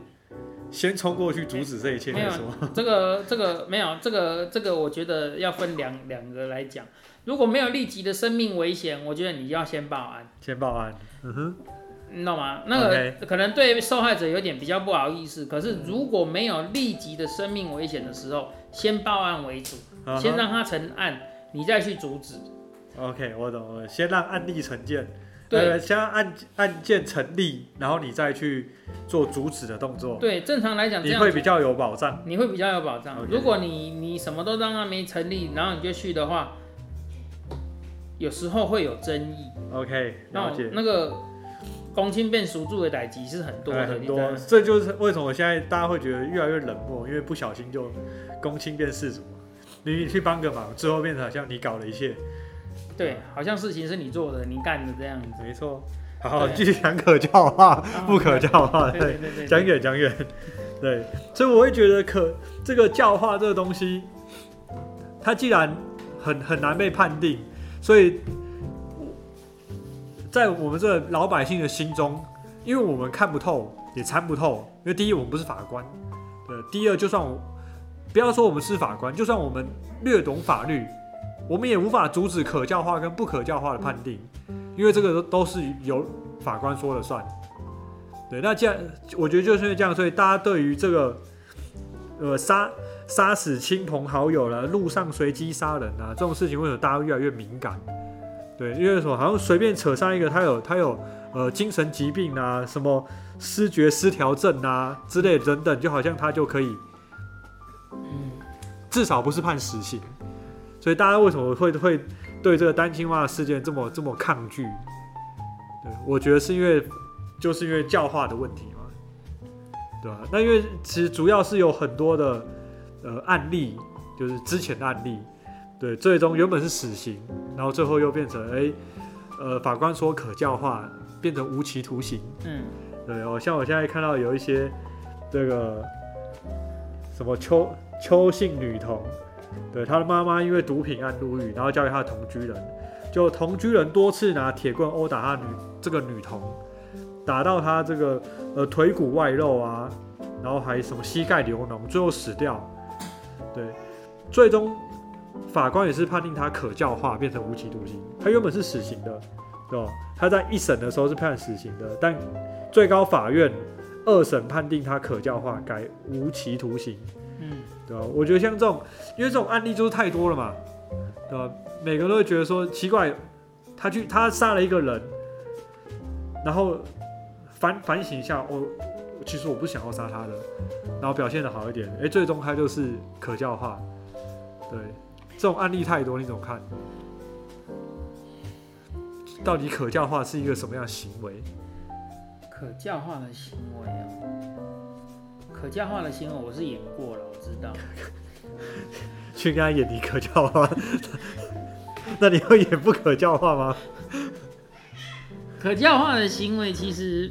Speaker 2: 先冲过去阻止这一切
Speaker 1: 没有
Speaker 2: 再说。
Speaker 1: 这个这个没有，这个这个我觉得要分两两个来讲。如果没有立即的生命危险，我觉得你要先报案，
Speaker 2: 先报案，嗯哼，
Speaker 1: 你懂吗？那个可能对受害者有点比较不好意思，可是如果没有立即的生命危险的时候，先报案为主，先让他成案，你再去阻止。
Speaker 2: OK，我懂了，先让案例成件，
Speaker 1: 对
Speaker 2: 呃，先让案案件成立，然后你再去做阻止的动作，
Speaker 1: 对，正常来讲
Speaker 2: 你会比较有保障。
Speaker 1: 你会比较有保障。如果你你什么都让他没成立，然后你就去的话，有时候会有争议。
Speaker 2: OK，
Speaker 1: 那。那个公亲变赎住的代际是很多
Speaker 2: 很多这就是为什么现在大家会觉得越来越冷漠，因为不小心就公亲变世主。你去帮个忙，最后变成好像你搞了一切，
Speaker 1: 对，好像事情是你做的，你干的这样子。
Speaker 2: 没错。好，
Speaker 1: 对
Speaker 2: 继续讲可教化，不可教化，
Speaker 1: 对
Speaker 2: 对
Speaker 1: 对，
Speaker 2: 讲远讲远，对，所以我会觉得可这个教化这个东西，它既然很很难被判定，所以在我们这老百姓的心中，因为我们看不透也参不透，因为第一我们不是法官，对，第二就算我不要说我们是法官，就算我们略懂法律，我们也无法阻止可教化跟不可教化的判定，因为这个都都是由法官说了算。对，那这样我觉得就是因为这样，所以大家对于这个呃杀杀死亲朋好友了，路上随机杀人啊这种事情，为什么大家越来越敏感？对，因为什么？好像随便扯上一个他有他有呃精神疾病啊，什么失觉失调症啊之类等等，就好像他就可以，
Speaker 1: 嗯，
Speaker 2: 至少不是判死刑。所以大家为什么会会对这个单亲化事件这么这么抗拒？对，我觉得是因为就是因为教化的问题嘛，对吧、那因为其实主要是有很多的呃案例，就是之前的案例，对，最终原本是死刑，然后最后又变成哎、呃法官说可教化，变成无期徒刑。
Speaker 1: 嗯，
Speaker 2: 对哦，像我现在看到有一些这个什么邱邱姓女童，对她的妈妈因为毒品案入狱，然后交给她的同居人，就同居人多次拿铁棍殴打她女这个女童，打到她这个呃腿骨外露啊，然后还什么膝盖流脓，最后死掉。对，最终法官也是判定他可教化，变成无期徒刑。他原本是死刑的，对吧？他在一审的时候是判死刑的，但最高法院二审判定他可教化，改无期徒刑，
Speaker 1: 嗯，
Speaker 2: 对吧？我觉得像这种，因为这种案例就是太多了嘛，对吧？每个人都会觉得说奇怪，他去他杀了一个人，然后反反省一下，我、其实我不想要杀他的，然后表现的好一点，哎、最终他就是可教化，对，这种案例太多，你怎么看？到底可教化是一个什么样的行为？
Speaker 1: 可教化的行为啊，可教化的行为我是演过了，我知道。[laughs]
Speaker 2: 去跟他演你可教化，[laughs] 那你会演不可教化吗？
Speaker 1: 可教化的行为其实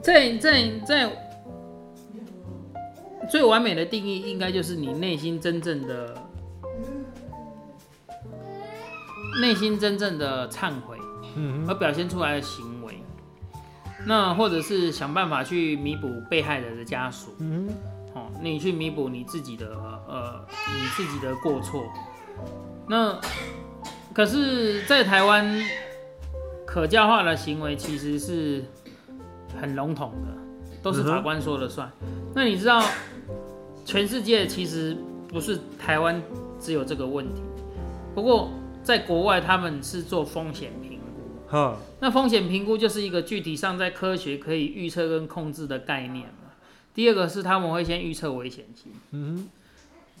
Speaker 1: 在，在在最完美的定义，应该就是你内心真正的内心真正的忏悔
Speaker 2: 嗯
Speaker 1: 而表现出来的行为。那或者是想办法去弥补被害人的家属，
Speaker 2: 嗯
Speaker 1: 哦，你去弥补你自己的呃你自己的过错。那可是，在台湾可教化的行为其实是很笼统的，都是法官说了算。那你知道，全世界其实不是台湾只有这个问题，不过在国外他们是做风险评估。
Speaker 2: 哈，
Speaker 1: 那风险评估就是一个具体上在科学可以预测跟控制的概念嘛。第二个是他们会先预测危险性，
Speaker 2: 嗯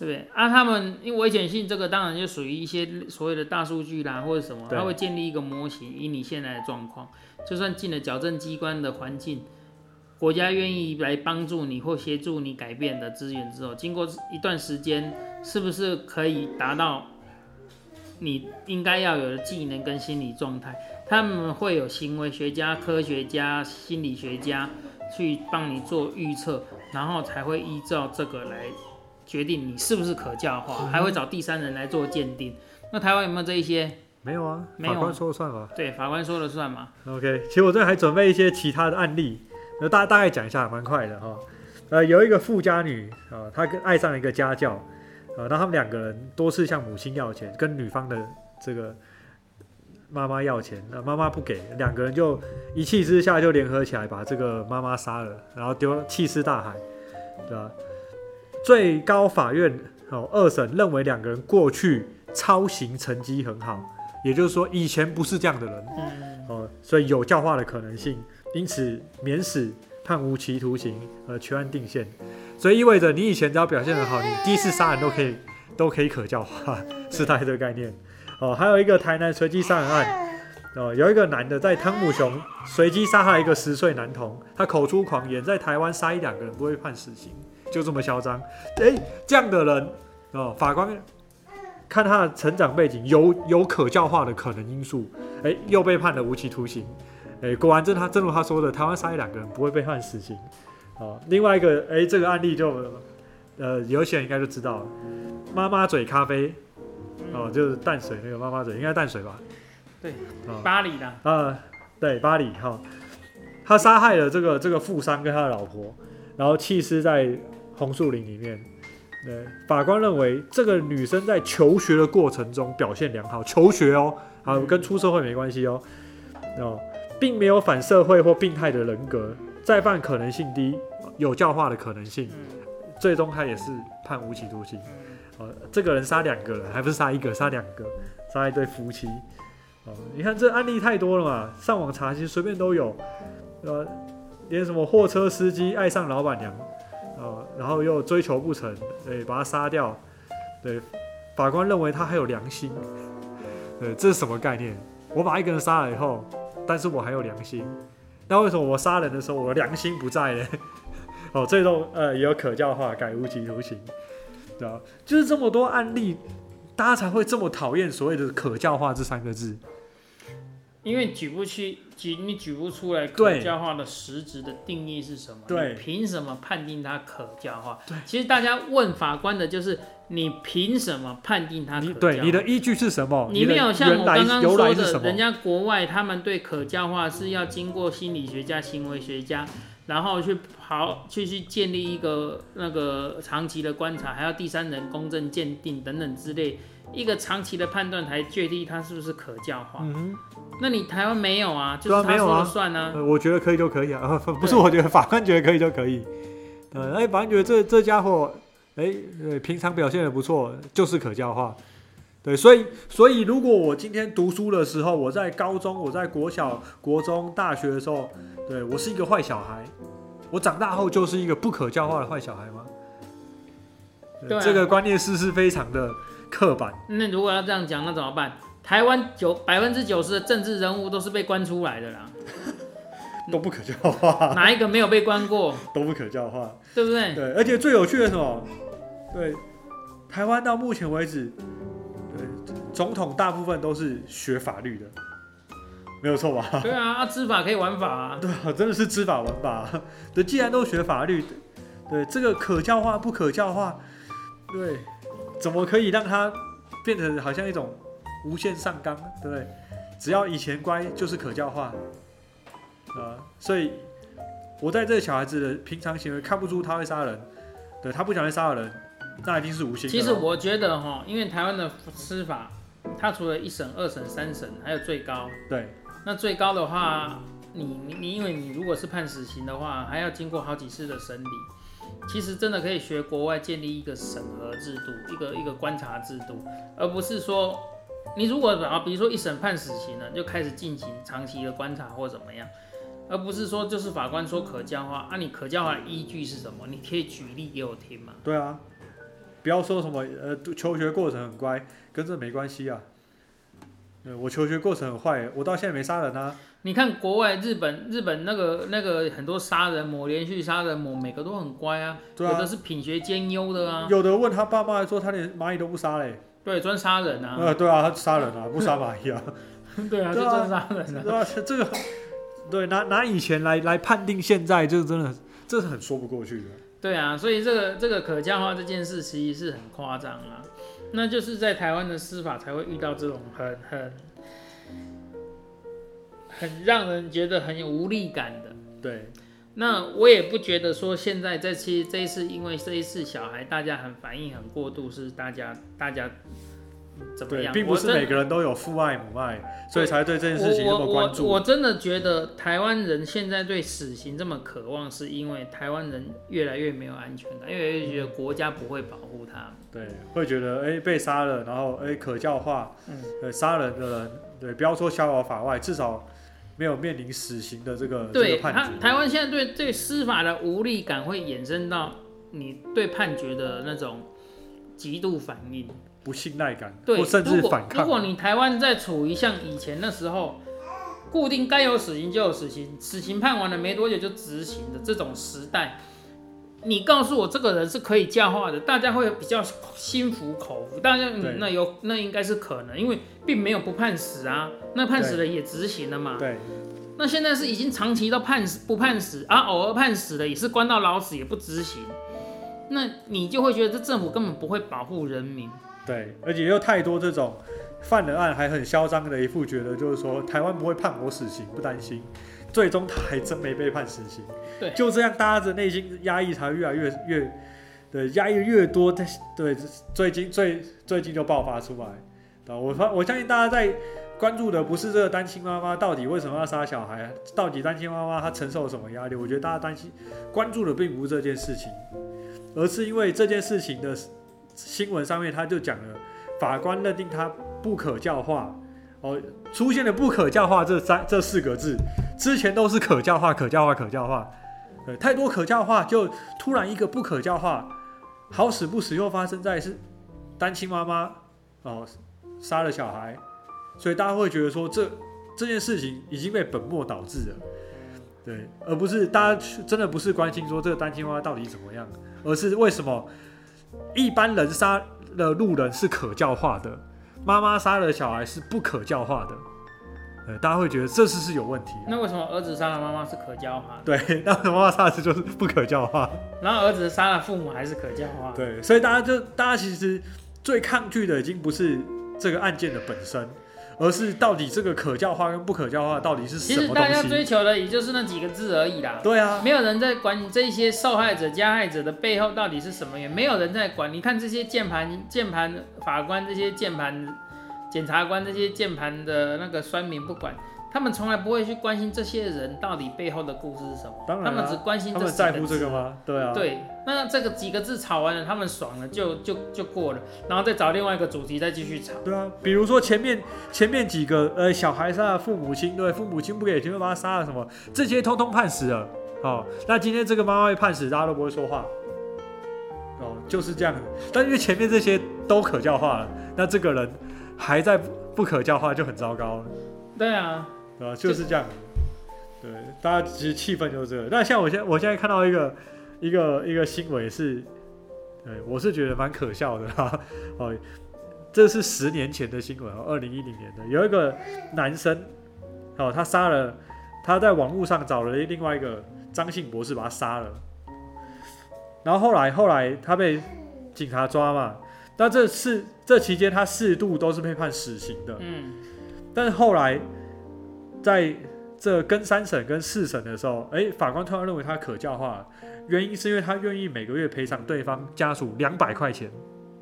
Speaker 1: 对不对？啊，他们因为危险性这个当然就属于一些所谓的大数据啦，或者什么，
Speaker 2: 对
Speaker 1: 他会建立一个模型，以你现在的状况，就算进了矫正机关的环境，国家愿意来帮助你或协助你改变的资源之后，经过一段时间，是不是可以达到你应该要有的技能跟心理状态？他们会有行为学家、科学家、心理学家去帮你做预测，然后才会依照这个来决定你是不是可教化，还会找第三人来做鉴定。那台湾有没有这一些？没有啊，
Speaker 2: 法官说了算吧。
Speaker 1: 对，法官说了算嘛。
Speaker 2: OK，其实我这边还准备一些其他的案例，那大大概讲一下，蛮快的哈。呃，有一个富家女啊，她跟爱上了一个家教，啊，那他们两个人多次向母亲要钱，跟女方的这个妈妈要钱，那妈妈不给，两个人就一气之下就联合起来把这个妈妈杀了，然后丢弃尸大海，对吧？最高法院哦二审认为两个人过去操行成绩很好，也就是说以前不是这样的人，
Speaker 1: 嗯，
Speaker 2: 哦，所以有教化的可能性，因此免死判无期徒刑，呃，全案定线。所以意味着你以前只要表现得好，你第一次杀人都可以都可以可教化，是大概这个概念。哦，还有一个台南随机杀人案，哦，有一个男的在汤姆熊随机杀害一个十岁男童，他口出狂言，在台湾杀一两个人不会判死刑，就这么嚣张。诶，这样的人，哦，法官看他的成长背景有有可教化的可能因素，哎、又被判了无期徒刑。哎、果然正他正如他说的，台湾杀一两个人不会被判死刑。哦，另外一个，哎、这个案例就，呃，有些人应该就知道了，妈妈嘴咖啡，哦，就是淡水那个妈妈嘴，应该淡水吧？
Speaker 1: 对，
Speaker 2: 哦，
Speaker 1: 巴黎的，
Speaker 2: 啊，对，巴黎哈、他杀害了这个这个富商跟他的老婆，然后弃尸在红树林里面。对，法官认为这个女生在求学的过程中表现良好，求学哦，啊，跟出社会没关系哦，哦，并没有反社会或病态的人格，再犯可能性低，有教化的可能性，
Speaker 1: 嗯
Speaker 2: 最终他也是判无期徒刑。呃，这个人杀两个人，还不是杀一个，杀两个，杀一对夫妻。哦，你看这案例太多了嘛，上网查其实随便都有，呃，连什么货车司机爱上老板娘，呃，然后又追求不成，对，把他杀掉，对，法官认为他还有良心，对，这是什么概念？我把一个人杀了以后，但是我还有良心，那为什么我杀人的时候我的良心不在呢？[laughs] 哦，最终呃也有可教化，改无期徒刑，知道？就是这么多案例，大家才会这么讨厌所谓的可教化这三个字。
Speaker 1: 因为举不去举你举不出来可教化的实质的定义是什么？
Speaker 2: 对
Speaker 1: 你凭什么判定它可教化？
Speaker 2: 对，
Speaker 1: 其实大家问法官的就是你凭什么判定它可？
Speaker 2: 对你的依据是什么？
Speaker 1: 你没有像我刚刚说的，人？家国外他们对可教化是要经过心理学家、行为学家然后去跑去去建立一个那个长期的观察，还要第三人公正鉴定等等之类，一个长期的判断才确定它是不是可教化。
Speaker 2: 嗯，
Speaker 1: 那你台湾没有啊，就是他说了算啊。
Speaker 2: 呃我觉得可以就可以啊，呃 [laughs] 不是我觉得法官觉得可以就可以。呃，哎，法官觉得这这家伙，哎，对，平常表现的不错，就是可教化。对，所以所以如果我今天读书的时候，我在高中，我在国小、国中、大学的时候，对我是一个坏小孩，我长大后就是一个不可教化的坏小孩吗？
Speaker 1: 对啊
Speaker 2: 这个观念是是非常的刻板。
Speaker 1: 那如果要这样讲，那怎么办？台湾九百分之九十的政治人物都是被关出来的啦，[laughs]
Speaker 2: 都不可教化，
Speaker 1: 哪一个没有被关过？[laughs]
Speaker 2: 都不可教化。
Speaker 1: 对不对？
Speaker 2: 对，而且最有趣的是什么？对，台湾到目前为止，对总统大部分都是学法律的，没有错吧？
Speaker 1: 对啊，啊知法可以玩法啊。[laughs]
Speaker 2: 对啊，真的是知法玩法。对，既然都学法律，对这个可教化不可教化，对，怎么可以让它变成好像一种无限上纲，对不对？只要以前乖就是可教化，啊，所以我在这个小孩子的平常行为看不出他会杀人，对他不想会杀人，那一定是无限。
Speaker 1: 其实我觉得哈，因为台湾的司法，它除了一审、二审、三审，还有最高。
Speaker 2: 对
Speaker 1: 那最高的话，你你你，因为你如果是判死刑的话，还要经过好几次的审理。其实真的可以学国外建立一个审核制度，一个一个观察制度，而不是说你如果啊，比如说一审判死刑了，就开始进行长期的观察或怎么样，而不是说就是法官说可教化啊，你可教化的依据是什么？你可以举例给我听吗？
Speaker 2: 对啊，不要说什么呃求学过程很乖，跟这没关系啊。对我求学过程很坏，我到现在没杀人啊。
Speaker 1: 你看国外日本日本那个那个很多杀人魔连续杀人魔，每个都很乖啊，
Speaker 2: 对啊
Speaker 1: 有的是品学兼优的啊，
Speaker 2: 有的问他爸妈还说他连蚂蚁都不杀嘞。
Speaker 1: 对，专杀人啊，
Speaker 2: 呃，对啊，他杀人啊，不杀蚂蚁 [laughs] 啊，
Speaker 1: 对啊，就专杀人啊。
Speaker 2: 对啊，这个对拿拿以前来来判定现在，这个真的这是很说不过去的。
Speaker 1: 对啊，所以这个这个可教化这件事其实是很夸张啊，那就是在台湾的司法才会遇到这种很很很让人觉得很有无力感的。
Speaker 2: 对
Speaker 1: 那我也不觉得说现在这期这一次，因为这一次小孩大家很反应很过度，是大家大家怎么
Speaker 2: 对，
Speaker 1: 样？
Speaker 2: 并不是每个人都有父爱母爱，所以才对这件事情这么关注。
Speaker 1: 我我真的觉得台湾人现在对死刑这么渴望，是因为台湾人越来越没有安全感，越来越觉得国家不会保护他。
Speaker 2: 对，会觉得哎、被杀了，然后哎、可教化，
Speaker 1: 嗯
Speaker 2: 对杀人的人，对，不要说逍遥法外，至少没有面临死刑的这个这
Speaker 1: 对他
Speaker 2: 个判决。
Speaker 1: 台湾现在对对司法的无力感会衍生到你对判决的那种极度反应。
Speaker 2: 不信赖感，
Speaker 1: 对，
Speaker 2: 甚至
Speaker 1: 如果
Speaker 2: 反抗。
Speaker 1: 如果你台湾在处于像以前那时候，固定该有死刑就有死刑，死刑判完了没多久就执行的这种时代，你告诉我这个人是可以教化的，大家会比较心服口服，大家嗯那有那应该是可能，因为并没有不判死啊，那判死了也执行了嘛。
Speaker 2: 对
Speaker 1: 那现在是已经长期都判死不判死啊，偶尔判死了也是关到老死也不执行，那你就会觉得这政府根本不会保护人民。
Speaker 2: 对，而且又太多这种犯了案还很嚣张的一副，觉得就是说台湾不会判我死刑，不担心。最终他还真没被判死刑。
Speaker 1: 对
Speaker 2: 就这样，大家的内心压抑才越来越越，对，压抑越多，对对，最近最最近就爆发出来。啊，我发我相信大家在关注的不是这个单亲妈妈到底为什么要杀小孩，到底单亲妈妈她承受了什么压力？我觉得大家担心关注的并不是这件事情，而是因为这件事情的新闻上面他就讲了，法官认定他不可教化，哦，出现了不可教化这三这四个字，之前都是可教化、可教化、可教化，对，太多可教化，就突然一个不可教化，好死不死又发生在是单亲妈妈哦杀了小孩，所以大家会觉得说这这件事情已经被本末倒置了。对，而不是大家真的不是关心说这个单亲妈妈到底怎么样，而是为什么一般人杀了路人是可教化的，妈妈杀了小孩是不可教化的。呃，大家会觉得这次是有问题的。
Speaker 1: 那为什么儿子杀了妈妈是可教化的，
Speaker 2: 对，那妈妈杀的就是不可教化。
Speaker 1: 然后儿子杀了父母还是可教化？
Speaker 2: 对，所以大家就大家其实最抗拒的已经不是这个案件的本身，而是到底这个可教化跟不可教化到底是什么其实？
Speaker 1: 大家追求的也就是那几个字而已啦。
Speaker 2: 对啊，
Speaker 1: 没有人在管你这些受害者、加害者的背后到底是什么原因，没有人在管。你看这些键盘、键盘法官、这些键盘检察官、这些键盘的那个酸民不管，他们从来不会去关心这些人到底背后的故事是什么。
Speaker 2: 当然啊
Speaker 1: 他们只关心这几
Speaker 2: 他们在乎这个吗？对啊，
Speaker 1: 对，那这个几个字吵完了，他们爽了就就就过了，然后再找另外一个主题再继续吵。
Speaker 2: 对啊，比如说前面前面几个呃小孩杀了父母亲，对，父母亲不给钱就把他杀了什么，这些通通判死了。哦，那今天这个妈妈被判死，大家都不会说话。哦，就是这样子。但因为前面这些都可教化了，那这个人还在不可教化就很糟糕了，
Speaker 1: 对啊，
Speaker 2: 对吧？就是这样。对，大家其实气氛就是这个。那像我现在我现在看到一个一个一个新闻是，对我是觉得蛮可笑的哈。[laughs] 哦，这是十年前的新闻哦，二零一零年的，有一个男生，哦，他杀了，他在网络上找了另外一个张姓博士把他杀了，然后后来后来他被警察抓嘛，那这是这期间他四度都是被判死刑的，
Speaker 1: 嗯，
Speaker 2: 但是后来在这跟三审跟四审的时候，哎，法官突然认为他可教化，原因是因为他愿意每个月赔偿对方家属两百块钱，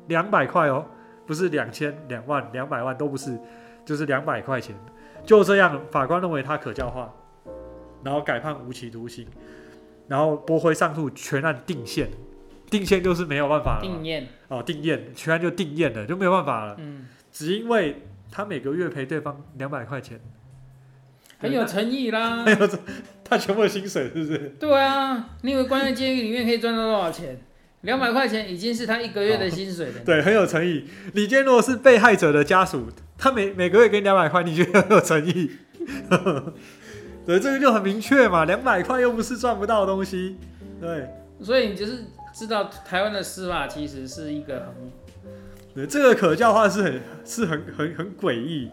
Speaker 2: 两百块哦，不是两千、两万、两百万都不是，就是两百块钱。就这样，法官认为他可教化，然后改判无期徒刑，然后驳回上诉，全案定线。定线就是没有办法了
Speaker 1: 定验，
Speaker 2: 哦，定验，全案就定验了，就没有办法了，
Speaker 1: 嗯，
Speaker 2: 只因为他每个月赔对方两百块钱。
Speaker 1: 很有诚意啦。[laughs]
Speaker 2: 他全部的薪水是不是？
Speaker 1: 对啊，你以为关在监狱里面可以赚到多少钱？两百块钱已经是他一个月的薪水了。
Speaker 2: 对，很有诚意。你今天如果是被害者的家属，他每每个月给你两百块，你觉得很有诚意？[laughs] 对，这个就很明确嘛，两百块又不是赚不到的东西。对，
Speaker 1: 所以你就是知道台湾的司法其实是一个很
Speaker 2: 对，这个可教化是很是很很很诡异。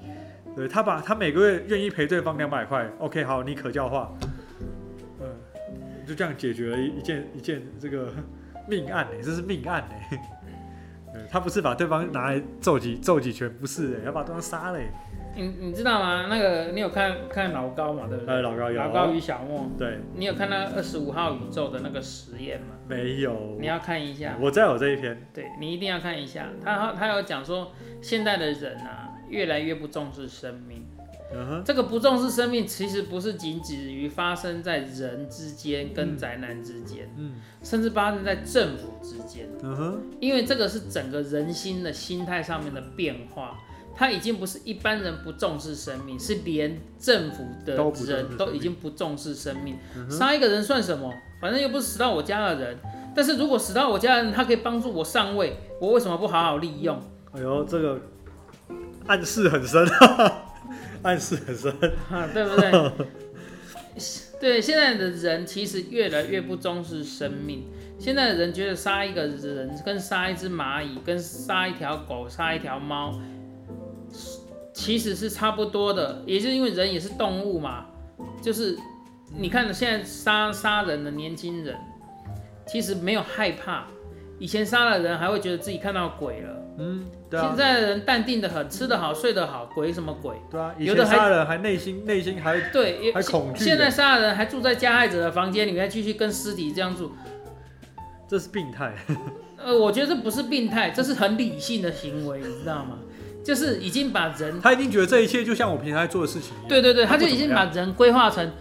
Speaker 2: 对他把他每个月愿意赔对方两百块，OK，好，你可教化，嗯，就这样解决了一一件一件这个 [laughs] 命案呢、这是命案呢、对他不是把对方拿来揍几揍几拳，不是哎、要把对方杀了、欸。
Speaker 1: 你你知道吗？那个你有看看老高嘛？对不对？
Speaker 2: 哎，老高有
Speaker 1: 老高与小莫，
Speaker 2: 对，
Speaker 1: 你有看那二十五号宇宙的那个实验吗？
Speaker 2: 没有
Speaker 1: 你，要看一下，
Speaker 2: 我在有这一篇，
Speaker 1: 对你一定要看一下。他他有讲说，现在的人啊，越来越不重视生命。这个不重视生命，其实不是仅止于发生在人之间跟宅男之间，
Speaker 2: 嗯
Speaker 1: 甚至发生在政府之间。
Speaker 2: 嗯哼，
Speaker 1: 因为这个是整个人心的心态上面的变化，它已经不是一般人不重视生命，是连政府的人都已经不重视生命。杀一个人算什么？反正又不是死到我家的人。但是如果死到我家的人，他可以帮助我上位，我为什么不好好利用？
Speaker 2: 哎呦，这个暗示很深，[laughs] 暗示很深，
Speaker 1: 哈，对不对？[laughs] 对，现在的人其实越来越不重视生命。现在的人觉得杀一个人跟杀一只蚂蚁、跟杀一条狗、杀一条猫，其实是差不多的。也就是因为人也是动物嘛，就是你看现在杀杀人的年轻人，其实没有害怕。以前杀了人还会觉得自己看到鬼了，
Speaker 2: 嗯，对啊
Speaker 1: 现，在的人淡定的很，吃得好，睡得好，鬼什么鬼？
Speaker 2: 对啊，以
Speaker 1: 有的
Speaker 2: 杀人还内心内心还
Speaker 1: 对，也
Speaker 2: 还恐惧
Speaker 1: 现在
Speaker 2: 的
Speaker 1: 杀人还住在加害者的房间里面，还继续跟尸体这样住。
Speaker 2: 这是病态，[laughs]
Speaker 1: 呃，我觉得这不是病态，这是很理性的行为，你知道吗？就是已经把人，
Speaker 2: 他已经觉得这一切就像我平常在做的事情一样。
Speaker 1: 对对对，他就已经把人规划成，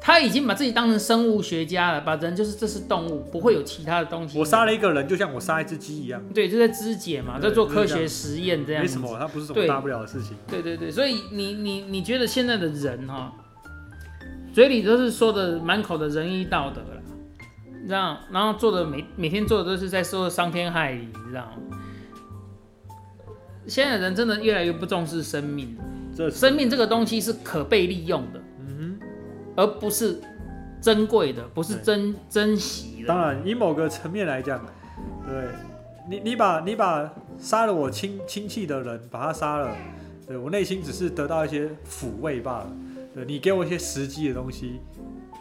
Speaker 1: 他已经把自己当成生物学家了，把人就是这是动物，不会有其他的东西。
Speaker 2: 我杀了一个人，就像我杀一只鸡一样，
Speaker 1: 对，就在肢解嘛，在做科学实验这样子。
Speaker 2: 没什么，他不是什么大不了的事情。
Speaker 1: 对对对，所以你你你觉得现在的人哈、嘴里都是说的满口的仁义道德了，你知道，然后做的每每天做的都是在说伤天害理，你知道吗？现在的人真的越来越不重视生命，
Speaker 2: 这
Speaker 1: 生命这个东西是可被利用的，
Speaker 2: 嗯
Speaker 1: 而不是珍贵的，不是珍珍惜，的。
Speaker 2: 当然以某个层面来讲，对你你把你把杀了我亲亲戚的人把他杀了，对我内心只是得到一些抚慰罢了。对你给我一些实际的东西，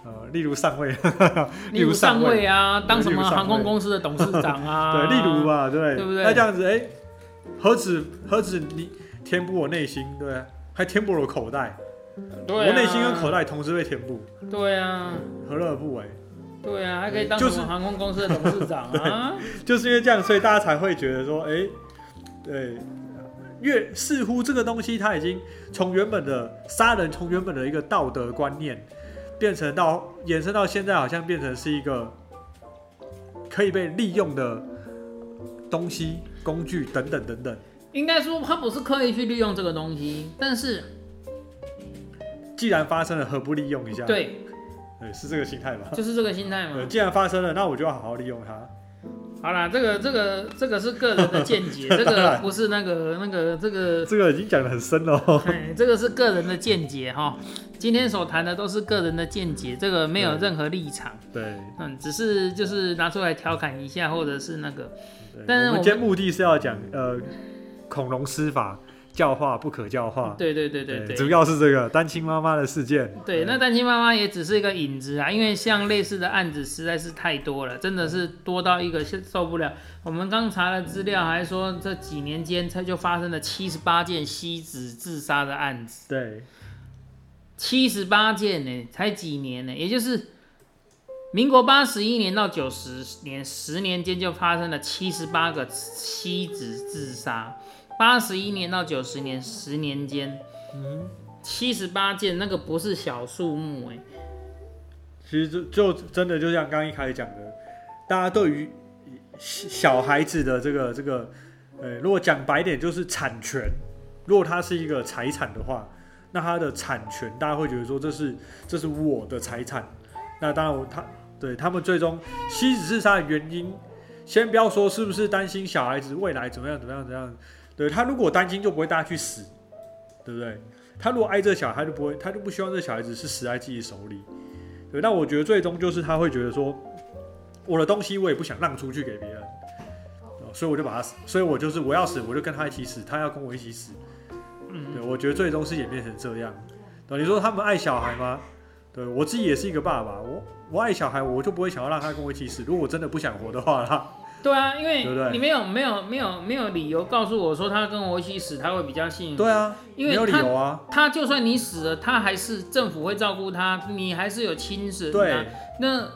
Speaker 2: 呃，例如上位，[laughs]
Speaker 1: 例如上位。
Speaker 2: 啊，
Speaker 1: 啊，当什么航空公司的董事长啊，
Speaker 2: 对，例如吧，对。
Speaker 1: 对不对？
Speaker 2: 那这样子，哎、何止何止你填补我内心，对，还填补了口袋，
Speaker 1: 对啊，
Speaker 2: 我内心跟口袋同时被填补，
Speaker 1: 对啊，
Speaker 2: 何乐而不为？
Speaker 1: 对啊，还可以当
Speaker 2: 就是
Speaker 1: 什么航空公司的董事长啊？[laughs]
Speaker 2: 就是因为这样，所以大家才会觉得说，哎、对，越似乎这个东西它已经从原本的杀人，从原本的一个道德观念，变成到延伸到现在，好像变成是一个可以被利用的东西、工具等等等等。
Speaker 1: 应该说他不是刻意去利用这个东西，但是
Speaker 2: 既然发生了，何不利用一下？
Speaker 1: 对，
Speaker 2: 对，是这个心态吧？
Speaker 1: 就是这个心态
Speaker 2: 对，
Speaker 1: 嘛。
Speaker 2: 既然发生了，那我就要好好利用它。
Speaker 1: 好啦，这个这个这个是个人的见解，[laughs] 这个不是那个那个这个，
Speaker 2: 这个已经讲得很深了哦。
Speaker 1: 哎，这个是个人的见解哈。今天所谈的都是个人的见解，这个没有任何立场，
Speaker 2: 对，
Speaker 1: 嗯，只是就是拿出来调侃一下，或者是那个，但是我们
Speaker 2: 今天目的是要讲呃恐龙施法教化不可教化。
Speaker 1: 对对对对对，
Speaker 2: 主要是这个单亲妈妈的事件。
Speaker 1: 对，那单亲妈妈也只是一个影子啊，因为像类似的案子实在是太多了，真的是多到一个受不了。我们刚查了资料，还说这几年间它就发生了七十八件吸子自杀的案子，
Speaker 2: 对
Speaker 1: 七十八件呢，才几年呢？也就是民国八十一年到九十年十年间就发生了七十八个妻子自杀，八十一年到九十年十年间，
Speaker 2: 嗯，
Speaker 1: 七十八件，那个不是小数目哎。
Speaker 2: 其实就就真的就像刚一开始讲的，大家对于小孩子的这个这个，呃，如果讲白点就是产权，如果它是一个财产的话，那它的产权大家会觉得说这是这是我的财产。那当然我他对他们最终妻子自杀的原因，先不要说是不是担心小孩子未来怎么样怎么样怎么样，对他如果担心就不会大家去死，对不对？他如果爱这个小孩，他就不会，他就不希望这个小孩子是死在自己手里。对，那我觉得最终就是他会觉得说，我的东西我也不想让出去给别人，哦所以我就把他死，所以我就是我要死我就跟他一起死，他要跟我一起死。
Speaker 1: 嗯，
Speaker 2: 对，我觉得最终是演变成这样。对，你说他们爱小孩吗？对我自己也是一个爸爸，我我爱小孩，我就不会想要让他跟我一起死。如果我真的不想活的话啦，
Speaker 1: 对啊，因为
Speaker 2: 对不对
Speaker 1: 你没有没有没有没有理由告诉我说他跟我一起死，他会比较幸福。
Speaker 2: 对啊，没有理
Speaker 1: 因为他
Speaker 2: 由啊。
Speaker 1: 他就算你死了，他还是政府会照顾他，你还是有亲人、啊。
Speaker 2: 对，
Speaker 1: 那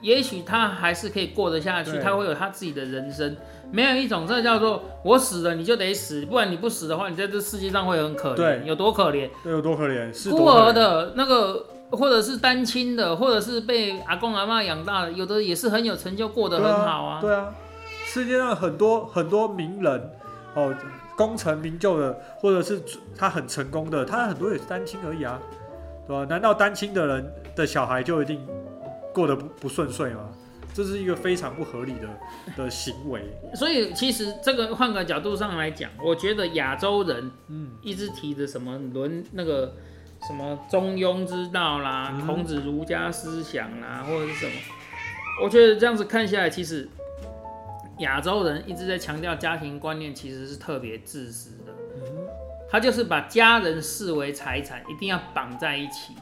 Speaker 1: 也许他还是可以过得下去，
Speaker 2: 对
Speaker 1: 他会有他自己的人生。没有一种这叫做我死了你就得死，不然你不死的话，你在这世界上会很可怜。
Speaker 2: 对
Speaker 1: 有多可怜？
Speaker 2: 对有多可怜？是
Speaker 1: 孤
Speaker 2: 多可怜。
Speaker 1: 儿的那个，或者是单亲的，或者是被阿公阿妈养大的，有的也是很有成就，过得很好啊。
Speaker 2: 对啊，世界上很多很多名人哦，功成名就的，或者是他很成功的，他很多也是单亲而已啊，对吧、难道单亲的人的小孩就一定过得不不顺遂吗？这是一个非常不合理的的行为。
Speaker 1: 所以其实这个换个角度上来讲，我觉得亚洲人
Speaker 2: 嗯，
Speaker 1: 一直提的什么伦那个什么中庸之道啦，
Speaker 2: 嗯
Speaker 1: 孔子儒家思想啦，或者是什么，我觉得这样子看下来，其实亚洲人一直在强调家庭观念，其实是特别自私的。他就是把家人视为财产，一定要绑在一起。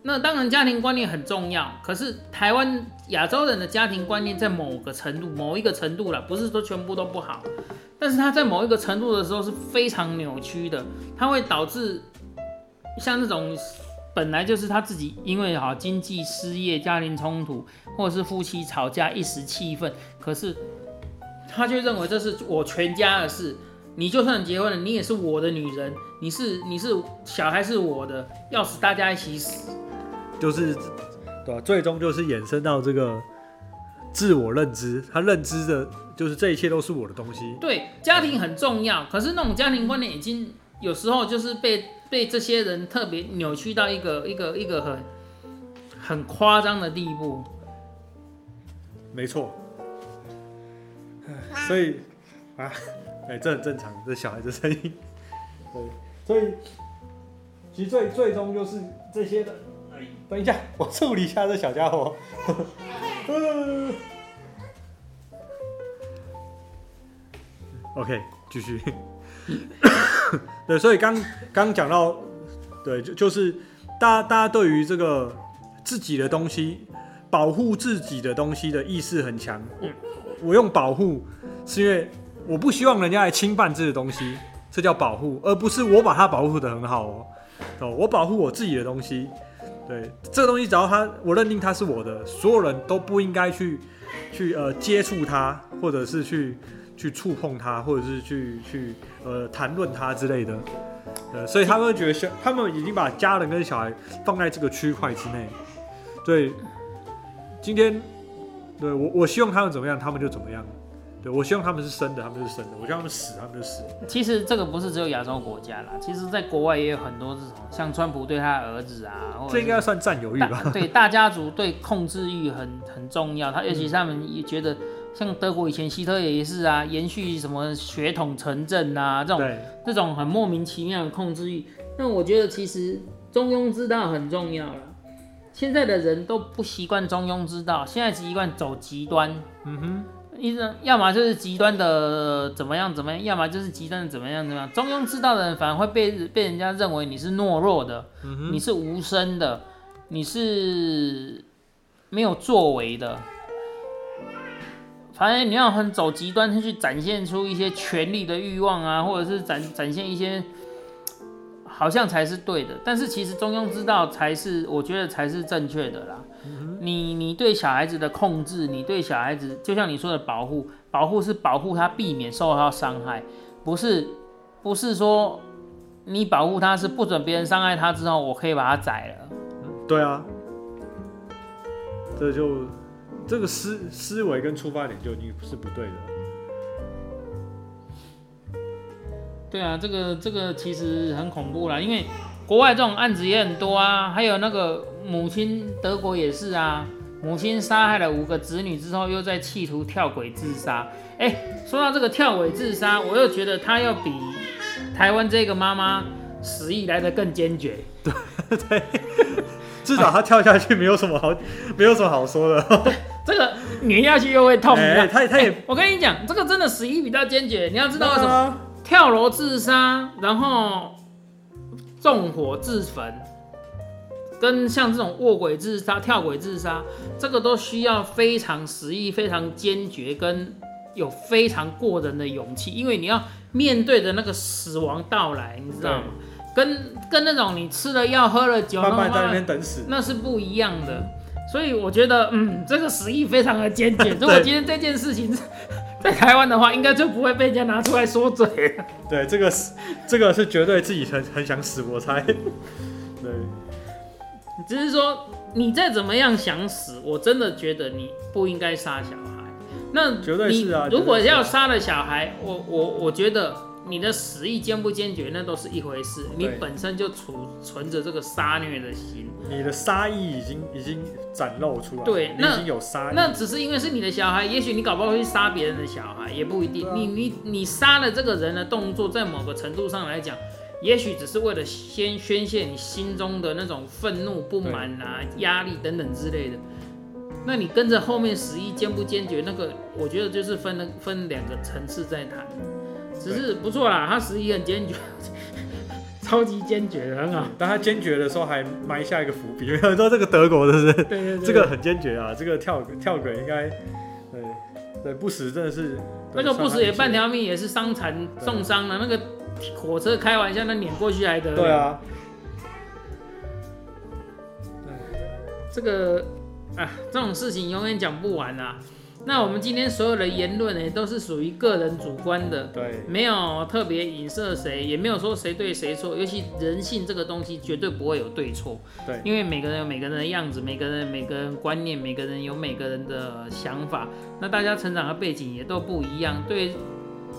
Speaker 1: 那当然，家庭观念很重要。可是台湾亚洲人的家庭观念在某个程度、某一个程度了，不是说全部都不好，但是他在某一个程度的时候是非常扭曲的，它会导致像这种本来就是他自己因为哈经济失业、家庭冲突，或者是夫妻吵架一时气愤，可是他就认为这是我全家的事。你就算结婚了，你也是我的女人，你是你是小孩是我的，要死大家一起死。
Speaker 2: 就是对吧、最终就是衍生到这个自我认知，他认知的就是这一切都是我的东西。
Speaker 1: 对，家庭很重要，可是那种家庭观念已经有时候就是被被这些人特别扭曲到一个一个一个很很夸张的地步。
Speaker 2: 没错，所以啊，哎、这很正常，这小孩子声音，[laughs] 对，所以其实最最终就是这些的。哎，等一下，我处理一下这小家伙。[laughs] 呃 OK，继续。[coughs] 对，所以刚刚讲到，对，就就是大家大家对于这个自己的东西，保护自己的东西的意识很强。我我用保护，是因为我不希望人家来侵犯这个东西，这叫保护，而不是我把它保护的很好哦。哦，我保护我自己的东西，对这个东西，只要它我认定它是我的，所有人都不应该去去呃接触它，或者是去去触碰它，或者是去去呃谈论它之类的。呃，所以他们会觉得小，他们已经把家人跟小孩放在这个区块之内。对，今天对我我希望他们怎么样，他们就怎么样。对我希望他们是生的，他们就是生的；我希望他们死，他们就死。
Speaker 1: 其实这个不是只有亚洲国家啦，其实在国外也有很多这种，像川普对他儿子啊，或者
Speaker 2: 这应该算占有欲吧？
Speaker 1: 对，大家族对控制欲很很重要。他尤其是他们也觉得，像德国以前希特也是啊，延续什么血统城镇啊，这种这种很莫名其妙的控制欲。那我觉得其实中庸之道很重要了。现在的人都不习惯中庸之道，现在习惯走极端。嗯哼。一种要么就是极端的怎么样怎么样，要么就是极端的怎么样怎么样。中庸之道的人反而会被被人家认为你是懦弱的，你是无声的，你是没有作为的。反正你要很走极端，去展现出一些权力的欲望啊，或者是展展现一些。好像才是对的，但是其实中庸之道才是，我觉得才是正确的啦。你你对小孩子的控制，你对小孩子，就像你说的保护，保护是保护他避免受到伤害，不是不是说你保护他是不准别人伤害他之后，我可以把他宰了。
Speaker 2: 对啊，这就这个思思维跟出发点就已经是不对的。
Speaker 1: 对啊，这个这个其实很恐怖啦，因为国外这种案子也很多啊，还有那个母亲，德国也是啊，母亲杀害了五个子女之后，又在企图跳轨自杀。哎，说到这个跳轨自杀，我又觉得他要比台湾这个妈妈死意来的更坚决。
Speaker 2: 对对，[laughs] 至少他跳下去没有什么好，[laughs] 没有什么好说的。[laughs]
Speaker 1: 这个碾下去又会痛。
Speaker 2: 哎，他他也，
Speaker 1: 我跟你讲，这个真的死意比较坚决，你要知道什么？跳楼自杀，然后纵火自焚，跟像这种卧轨自杀、跳轨自杀，这个都需要非常实意、非常坚决，跟有非常过人的勇气，因为你要面对的那个死亡到来，你知道吗？跟跟那种你吃了药、喝了酒，
Speaker 2: 慢慢在那边等死，
Speaker 1: 那是不一样的。所以我觉得，嗯，这个死意非常的坚决。[laughs] 如果今天这件事情。[laughs] 在台湾的话，应该就不会被人家拿出来说嘴。
Speaker 2: 对，这个是这个是绝对自己很很想死，我猜。[laughs] 对，
Speaker 1: 只是说你再怎么样想死，我真的觉得你不应该杀小孩。那
Speaker 2: 绝对是啊。
Speaker 1: 如果要杀了小孩，我我我觉得。你的死意坚不坚决，那都是一回事。你本身就储存着这个杀虐的心，
Speaker 2: 你的杀意已经已经展露出来。
Speaker 1: 对，
Speaker 2: 那已经有杀。
Speaker 1: 那只是因为是你的小孩，也许你搞不好会去杀别人的小孩，也不一定。你你你杀了这个人的动作，在某个程度上来讲，也许只是为了先宣泄你心中的那种愤怒、不满啊、压力等等之类的。那你跟着后面十意坚不坚决，那个我觉得就是分了分两个层次在谈。只是不错啦，他实力很坚决，超级坚决的，很好。
Speaker 2: 但他坚决的时候还埋下一个伏笔，[laughs] 有人说这个德国的是，
Speaker 1: 对对对，
Speaker 2: 这个很坚决啊，这个跳跳轨应该，对对不死真的是，
Speaker 1: 那个不死也半条命也是伤残重伤了，那个火车开玩笑那碾过去还得
Speaker 2: 对啊，
Speaker 1: 这个啊这种事情永远讲不完啊。那我们今天所有的言论呢，都是属于个人主观的，
Speaker 2: 对，
Speaker 1: 没有特别影射谁，也没有说谁对谁错。尤其人性这个东西，绝对不会有对错，
Speaker 2: 对，
Speaker 1: 因为每个人有每个人的样子，每个人每个人观念，每个人有每个人的想法，那大家成长的背景也都不一样，对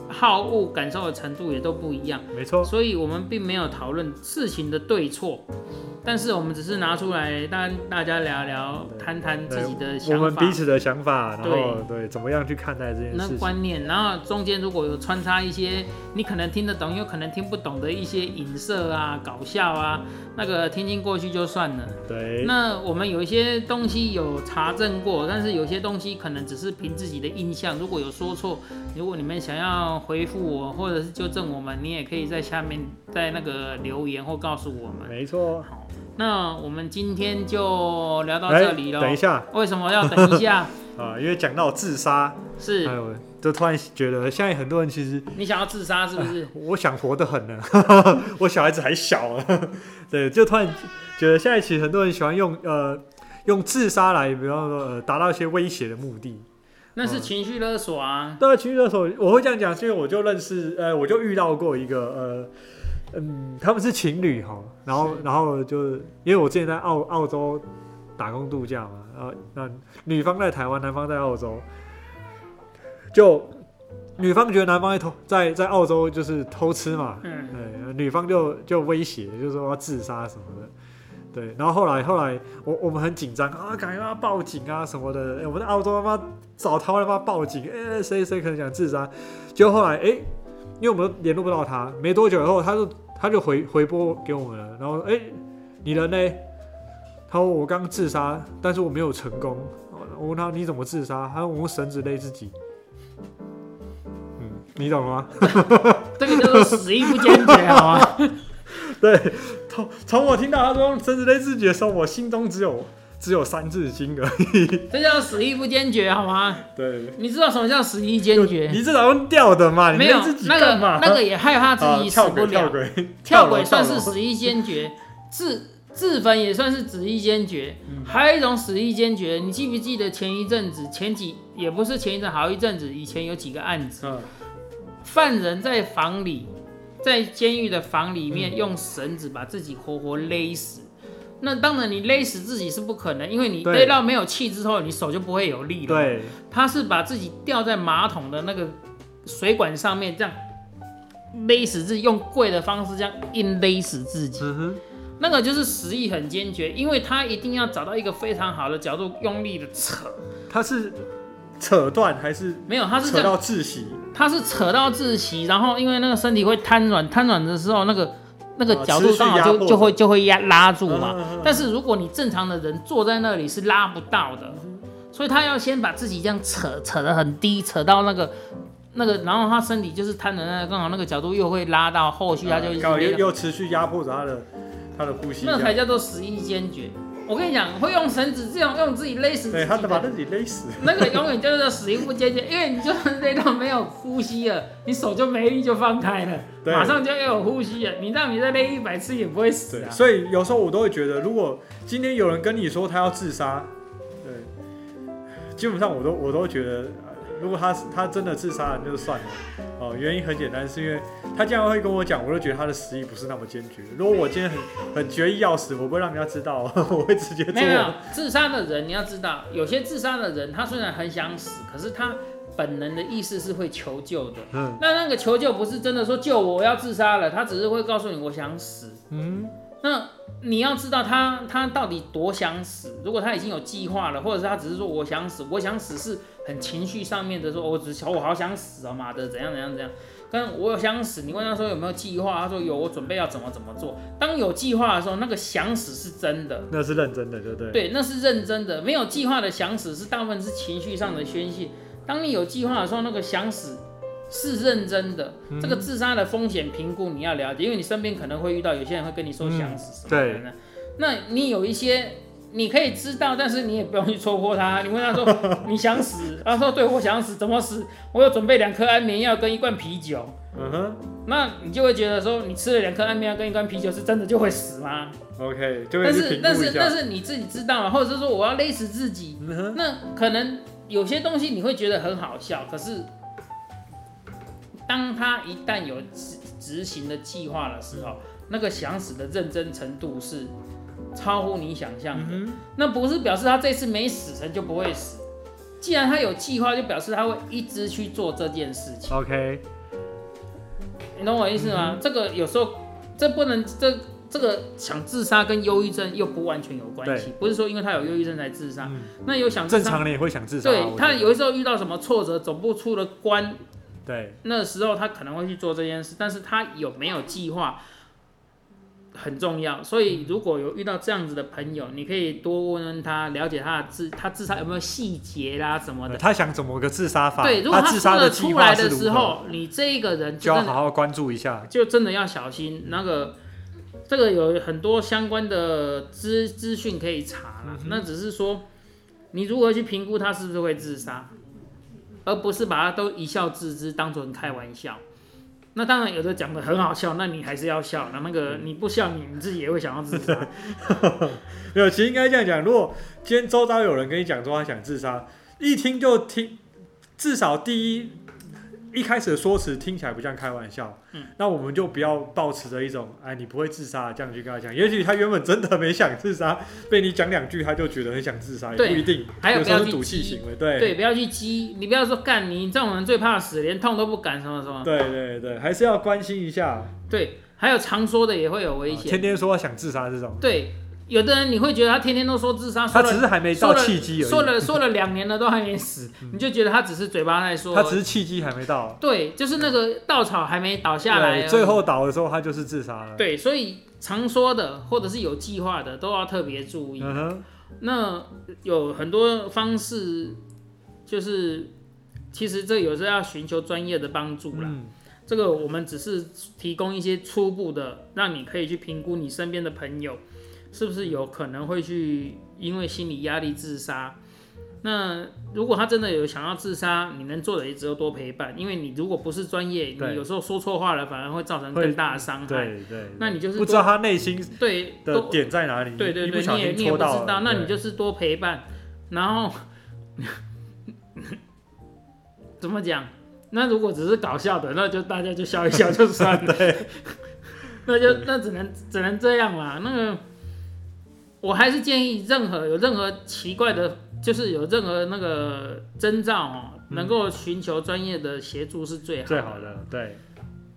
Speaker 1: 好恶感受的程度也都不一样，
Speaker 2: 没错。
Speaker 1: 所以我们并没有讨论事情的对错。但是我们只是拿出来，大大家聊聊，谈谈自己的想
Speaker 2: 法，我们彼此的想法，然后对怎么样去看待这件事
Speaker 1: 那观念，然后中间如果有穿插一些你可能听得懂，有可能听不懂的一些影射啊、搞笑啊，那个听听过去就算了。
Speaker 2: 对。
Speaker 1: 那我们有一些东西有查证过，但是有些东西可能只是凭自己的印象。如果有说错，如果你们想要回复我或者是纠正我们，你也可以在下面在那个留言或告诉我们。
Speaker 2: 没错。
Speaker 1: 好。那我们今天就聊到这里了。
Speaker 2: 等一下，
Speaker 1: 为什么要等一下？[laughs]
Speaker 2: 啊，因为讲到自杀，
Speaker 1: 是，
Speaker 2: 这就突然觉得现在很多人其实
Speaker 1: 你想要自杀是不是？[laughs]
Speaker 2: 我想活得很呢，[laughs] 我小孩子还小啊，对，就突然觉得现在其实很多人喜欢用呃用自杀来，比方说呃达到一些威胁的目的。
Speaker 1: 那是情绪勒索啊。
Speaker 2: 对，情绪勒索，我会这样讲，是因为我就认识呃，我就遇到过一个呃嗯，他们是情侣哈，然后然后就因为我之前在澳澳洲打工度假嘛，然后那女方在台湾，男方在澳洲，就女方觉得男方在偷在在澳洲就是偷吃嘛，
Speaker 1: 嗯，
Speaker 2: 对，女方就就威胁，就是说要自杀什么的。对，然后后来后来我我们很紧张啊，赶快要报警啊什么的。哎我们在澳洲他妈找他他妈报警，哎、谁谁可能想自杀。结果后来哎、因为我们都联络不到他，没多久以后他就他就回回拨给我们了，然后哎、你人呢？他说我刚自杀，但是我没有成功。我问他你怎么自杀？他说我用绳子勒自己。嗯，你懂吗？[laughs]
Speaker 1: 这个叫做死意不坚决，好吗？[laughs]
Speaker 2: 对，从从我听到他说用绳子勒自己的时候，我心中只有只有三字经而已。[laughs]
Speaker 1: 这叫死意不坚决，好吗？
Speaker 2: 对，
Speaker 1: 你知道什么叫死意坚决？
Speaker 2: 你至少用吊的嘛，你
Speaker 1: 没有
Speaker 2: 自己
Speaker 1: 那个？那个也害怕自己死不了，
Speaker 2: 轨跳轨
Speaker 1: 跳轨算是死意坚决，自自焚也算是死意坚决。
Speaker 2: 嗯
Speaker 1: 还有一种死意坚决，你记不记得前一阵子，前几也不是前一阵，好一阵子以前有几个案子，
Speaker 2: 嗯，
Speaker 1: 犯人在房里，在监狱的房里面
Speaker 2: 嗯
Speaker 1: 用绳子把自己活活勒死。那当然，你勒死自己是不可能，因为你勒到没有气之后，你手就不会有力了。，
Speaker 2: 对，
Speaker 1: 他是把自己吊在马桶的那个水管上面，这样勒死自己，用跪的方式这样硬勒死自己。
Speaker 2: 嗯哼，
Speaker 1: 那个就是实意很坚决，因为他一定要找到一个非常好的角度，用力的扯。
Speaker 2: 他是扯断还是
Speaker 1: 没有，他是
Speaker 2: 扯，到窒息？
Speaker 1: 他是扯到窒息，然后因为那个身体会瘫软，瘫软的时候，那个那个
Speaker 2: 哦
Speaker 1: 角度刚好就就会就会压拉住嘛。但是如果你正常的人坐在那里是拉不到的，所以他要先把自己这样扯扯得很低，扯到那个那个，然后他身体就是瘫的那个，刚好那个角度又会拉到后续，他就
Speaker 2: 又又持续压迫着他的他的呼吸，
Speaker 1: 那才叫做死意坚决。我跟你讲，会用绳子这样用自己勒死自
Speaker 2: 对，
Speaker 1: 己
Speaker 2: 他把，自己勒死。
Speaker 1: 那个永远就是死因不坚决，因为你就是勒到没有呼吸了，你手就没力就放开了，
Speaker 2: 对
Speaker 1: 马上就要有呼吸了。你让你再勒一百次也不会死
Speaker 2: 对，
Speaker 1: 啊。
Speaker 2: 所以有时候我都会觉得，如果今天有人跟你说他要自杀，对，基本上我都我都觉得，呃如果他他真的自杀了，那就算了。哦，原因很简单，是因为他这样会跟我讲，我就觉得他的实意不是那么坚决。如果我今天很很决意要死，我不会让人家知道，[laughs] 我会直接做。
Speaker 1: 没有没有，自杀的人你要知道，有些自杀的人他虽然很想死，可是他本能的意识是会求救的。
Speaker 2: 嗯
Speaker 1: 那那个求救不是真的说救我，我要自杀了，他只是会告诉你我想死。
Speaker 2: 嗯，
Speaker 1: 那你要知道他他到底多想死。如果他已经有计划了，或者是他只是说我想死，我想死是很情绪上面的说，哦我只想我好想死啊妈的怎样怎样怎样。跟我想死，你问他说有没有计划，他说有，我准备要怎么怎么做。当有计划的时候，那个想死是真的，
Speaker 2: 那是认真的，对不对？
Speaker 1: 对，那是认真的。没有计划的想死是大部分是情绪上的宣泄。当你有计划的时候，那个想死是认真的。
Speaker 2: 嗯
Speaker 1: 这个自杀的风险评估你要了解，因为你身边可能会遇到有些人会跟你说想死什么的呢。那你有一些你可以知道，但是你也不用去戳破他。你问他说 [laughs] 你想死，他说对我想死，怎么死？我有准备两颗安眠药跟一罐啤酒。
Speaker 2: 嗯哼
Speaker 1: 那你就会觉得说，你吃了两颗安眠药跟一罐啤酒，是真的就会死吗
Speaker 2: ？，OK，就
Speaker 1: 但是但是。但是你自己知道嘛，或者是说我要勒死自己，那可能有些东西你会觉得很好笑，可是当他一旦有执执行的计划的时候，那个想死的认真程度是超乎你想象的。
Speaker 2: 嗯
Speaker 1: 那不是表示他这次没死成就不会死，既然他有计划，就表示他会一直去做这件事情。
Speaker 2: ，OK，
Speaker 1: 你懂我意思吗？这个有时候这不能这。这个想自杀跟忧郁症又不完全有关系，不是说因为他有忧郁症才自杀。
Speaker 2: 嗯，
Speaker 1: 那有想自
Speaker 2: 正常人也会想自杀啊。
Speaker 1: 对他有的时候遇到什么挫折，走不出的关，
Speaker 2: 对，
Speaker 1: 那时候他可能会去做这件事，但是他有没有计划很重要。所以如果有遇到这样子的朋友，你可以多问问他，了解他的自他自杀有没有细节啦什么的。
Speaker 2: 他想怎么个自杀法？
Speaker 1: 对，如果
Speaker 2: 他自杀
Speaker 1: 说得
Speaker 2: 计划
Speaker 1: 出来的时候，你这一个人
Speaker 2: 就要好好关注一下。
Speaker 1: 就真的要小心。那个这个有很多相关的资资讯可以查啦，那只是说你如何去评估他是不是会自杀。而不是把他都一笑置之，当成开玩笑。那当然有的讲的很好笑，那你还是要笑。那那个你不笑，你你自己也会想要自杀。[laughs]
Speaker 2: 没有，其实应该这样讲。如果今天周遭有人跟你讲说他想自杀，一听就听，至少第一。一开始的说辞听起来不像开玩笑，嗯，那我们就不要抱持着一种，哎，你不会自杀这样去跟他讲。也许他原本真的没想自杀，[laughs] 被你讲两句他就觉得很想自杀，也不一定。
Speaker 1: 还有不要
Speaker 2: 去赌气行为，对
Speaker 1: 对，不要去激，你不要说干你这种人最怕死，连痛都不敢什么什么。
Speaker 2: 对对对，还是要关心一下。
Speaker 1: 对，还有常说的也会有危险，
Speaker 2: 天天说想自杀这种。
Speaker 1: 对。有的人你会觉得他天天都说自杀，
Speaker 2: 他只是还没到契机而已。
Speaker 1: 说了 [laughs] 说了两年了都还没死，你就觉得他只是嘴巴在说。
Speaker 2: 他只是契机还没到。
Speaker 1: 对，就是那个稻草还没倒下来。
Speaker 2: 最后倒的时候他就是自杀了。
Speaker 1: 对，所以常说的或者是有计划的都要特别注意。嗯那有很多方式，就是其实这有时候要寻求专业的帮助啦。这个我们只是提供一些初步的，让你可以去评估你身边的朋友。是不是有可能会去因为心理压力自杀？那如果他真的有想要自杀，你能做的也只有多陪伴。因为你如果不是专业，你有时候说错话了，反而会造成更大的伤害。
Speaker 2: 对对。
Speaker 1: 那你就是
Speaker 2: 不知道他内心
Speaker 1: 对
Speaker 2: 的点在哪里。
Speaker 1: 对对对，
Speaker 2: 你
Speaker 1: 也你也不知道，那你就是多陪伴。然后 [laughs] 怎么讲？那如果只是搞笑的，那就大家就笑一笑就算了。[laughs] 那就那只能只能这样啦。那个。我还是建议，任何有任何奇怪的，就是有任何那个征兆哦，能够寻求专业的协助是最好
Speaker 2: 最好的。对，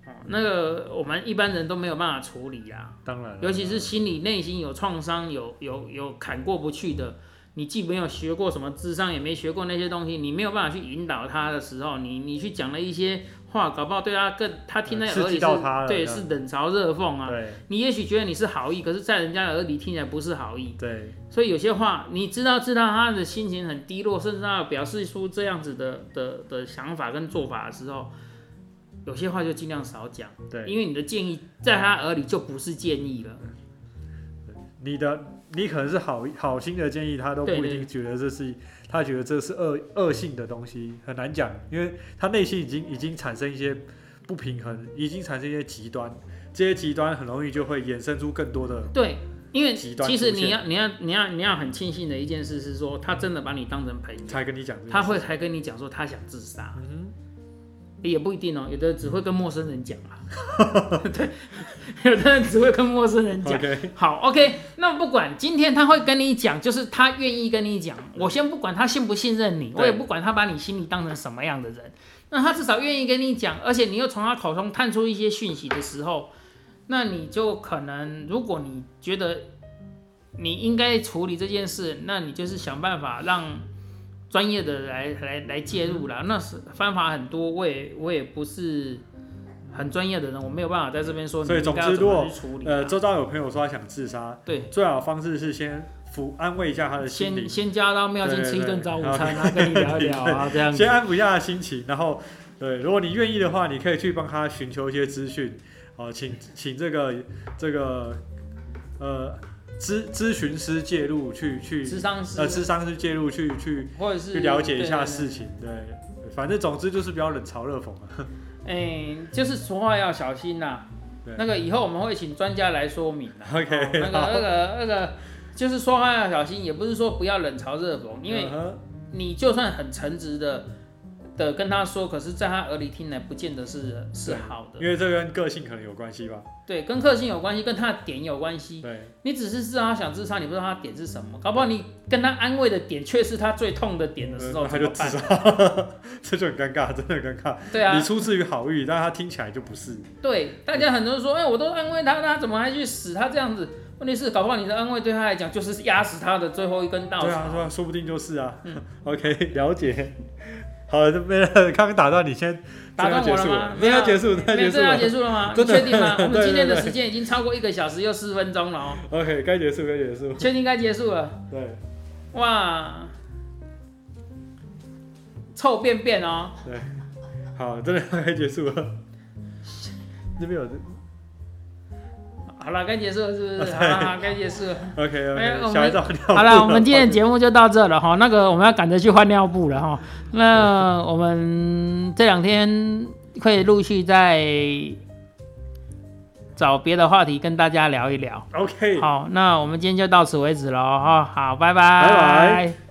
Speaker 1: 哦，那个我们一般人都没有办法处理啊。
Speaker 2: 当然，
Speaker 1: 尤其是心理内心有创伤、有有有坎过不去的。你既没有学过什么智商，也没学过那些东西，你没有办法去引导他的时候，你你去讲了一些话，搞不好对他更他听在耳里是，对，是冷嘲热讽啊。
Speaker 2: 对，
Speaker 1: 你也许觉得你是好意，可是，在人家耳里听起来不是好意。
Speaker 2: 对，
Speaker 1: 所以有些话，你知道知道他的心情很低落，甚至他表示出这样子的的的想法跟做法的时候，有些话就尽量少讲。
Speaker 2: 对，
Speaker 1: 因为你的建议在他耳里就不是建议了。
Speaker 2: 你的。你可能是好好心的建议，他都不一定觉得这是，他觉得这是恶恶性的东西，很难讲，因为他内心已经已经产生一些不平衡，已经产生一些极端，这些极端很容易就会衍生出更多的
Speaker 1: 对，因为其实你要你要你要你要很庆幸的一件事是说，他真的把你当成朋友，
Speaker 2: 才跟你讲，
Speaker 1: 他会才跟你讲说他想自杀。也不一定哦，有的只会跟陌生人讲啊。[laughs] 对，有的人只会跟陌生人讲。好，OK，那不管今天他会跟你讲，就是他愿意跟你讲。我先不管他信不信任你，我也不管他把你心里当成什么样的人。那他至少愿意跟你讲，而且你又从他口中探出一些讯息的时候，那你就可能，如果你觉得你应该处理这件事，那你就是想办法让。专业的来来来介入啦，那是方法很多，我也我也不是很专业的人，我没有办法在这边说。
Speaker 2: 所以总之，如果呃周遭有朋友说他想自杀，
Speaker 1: 对，
Speaker 2: 最好的方式是先抚安慰一下他的心
Speaker 1: 理，先先加到庙先吃一顿早午餐，然后跟你聊一聊啊，[laughs] 这样。
Speaker 2: 先安抚一下他的心情，然后对，如果你愿意的话，你可以去帮他寻求一些资讯，哦，请请这个这个呃。咨咨询师介入去去，
Speaker 1: 咨商师
Speaker 2: 呃，咨商师介入去去，
Speaker 1: 或者是
Speaker 2: 去了解一下事情，对，反正总之就是比较冷嘲热讽啊。[laughs]
Speaker 1: 哎，就是说话要小心呐。[laughs] 那个以后我们会请专家来说明的。
Speaker 2: OK，
Speaker 1: 那个那个那个，就是说话要小心，也不是说不要冷嘲热讽，因为你就算很诚实的。的跟他说，可是在他耳里听来，不见得是是好的，
Speaker 2: 因为这跟个性可能有关系吧？
Speaker 1: 对，跟个性有关系，跟他的点有关系。
Speaker 2: 对，
Speaker 1: 你只是知道他想自杀，你不知道他点是什么，搞不好你跟他安慰的点却是他最痛的点的时候，
Speaker 2: 他就自杀，[laughs] 这就很尴尬，真的很尴尬。
Speaker 1: 对啊，
Speaker 2: 你出自于好意，但他听起来就不是。
Speaker 1: 对，大家很多人说，哎，我都安慰他，他怎么还去死？他这样子，问题是搞不好你的安慰对他来讲就是压死他的最后一根稻草。对
Speaker 2: 啊，说不定就是啊。嗯，[laughs] OK，了解。好，没了。刚刚打断你，先 [laughs]
Speaker 1: 打断我了吗？
Speaker 2: 没有结束，
Speaker 1: 没有这要结束了吗？[laughs] 你确定吗？[laughs] 我们今天的时间已经超过一个小时又四分钟了哦。
Speaker 2: OK，该结束，该结束。
Speaker 1: 确定该结束了。
Speaker 2: 对。
Speaker 1: 哇，臭便便哦。
Speaker 2: 对。好，真的该结束了。那边有。
Speaker 1: 好了，该结束了是不是？[laughs] 好该结束了。
Speaker 2: OK OK，
Speaker 1: 们
Speaker 2: 小孩照尿布
Speaker 1: 好了，我们今天的 [laughs] 节目就到这了哈。那个我们要赶着去换尿布了哈。那我们这两天会陆续再找别的话题跟大家聊一聊。
Speaker 2: OK，
Speaker 1: 好，那我们今天就到此为止了哈。好，拜拜。
Speaker 2: 拜拜。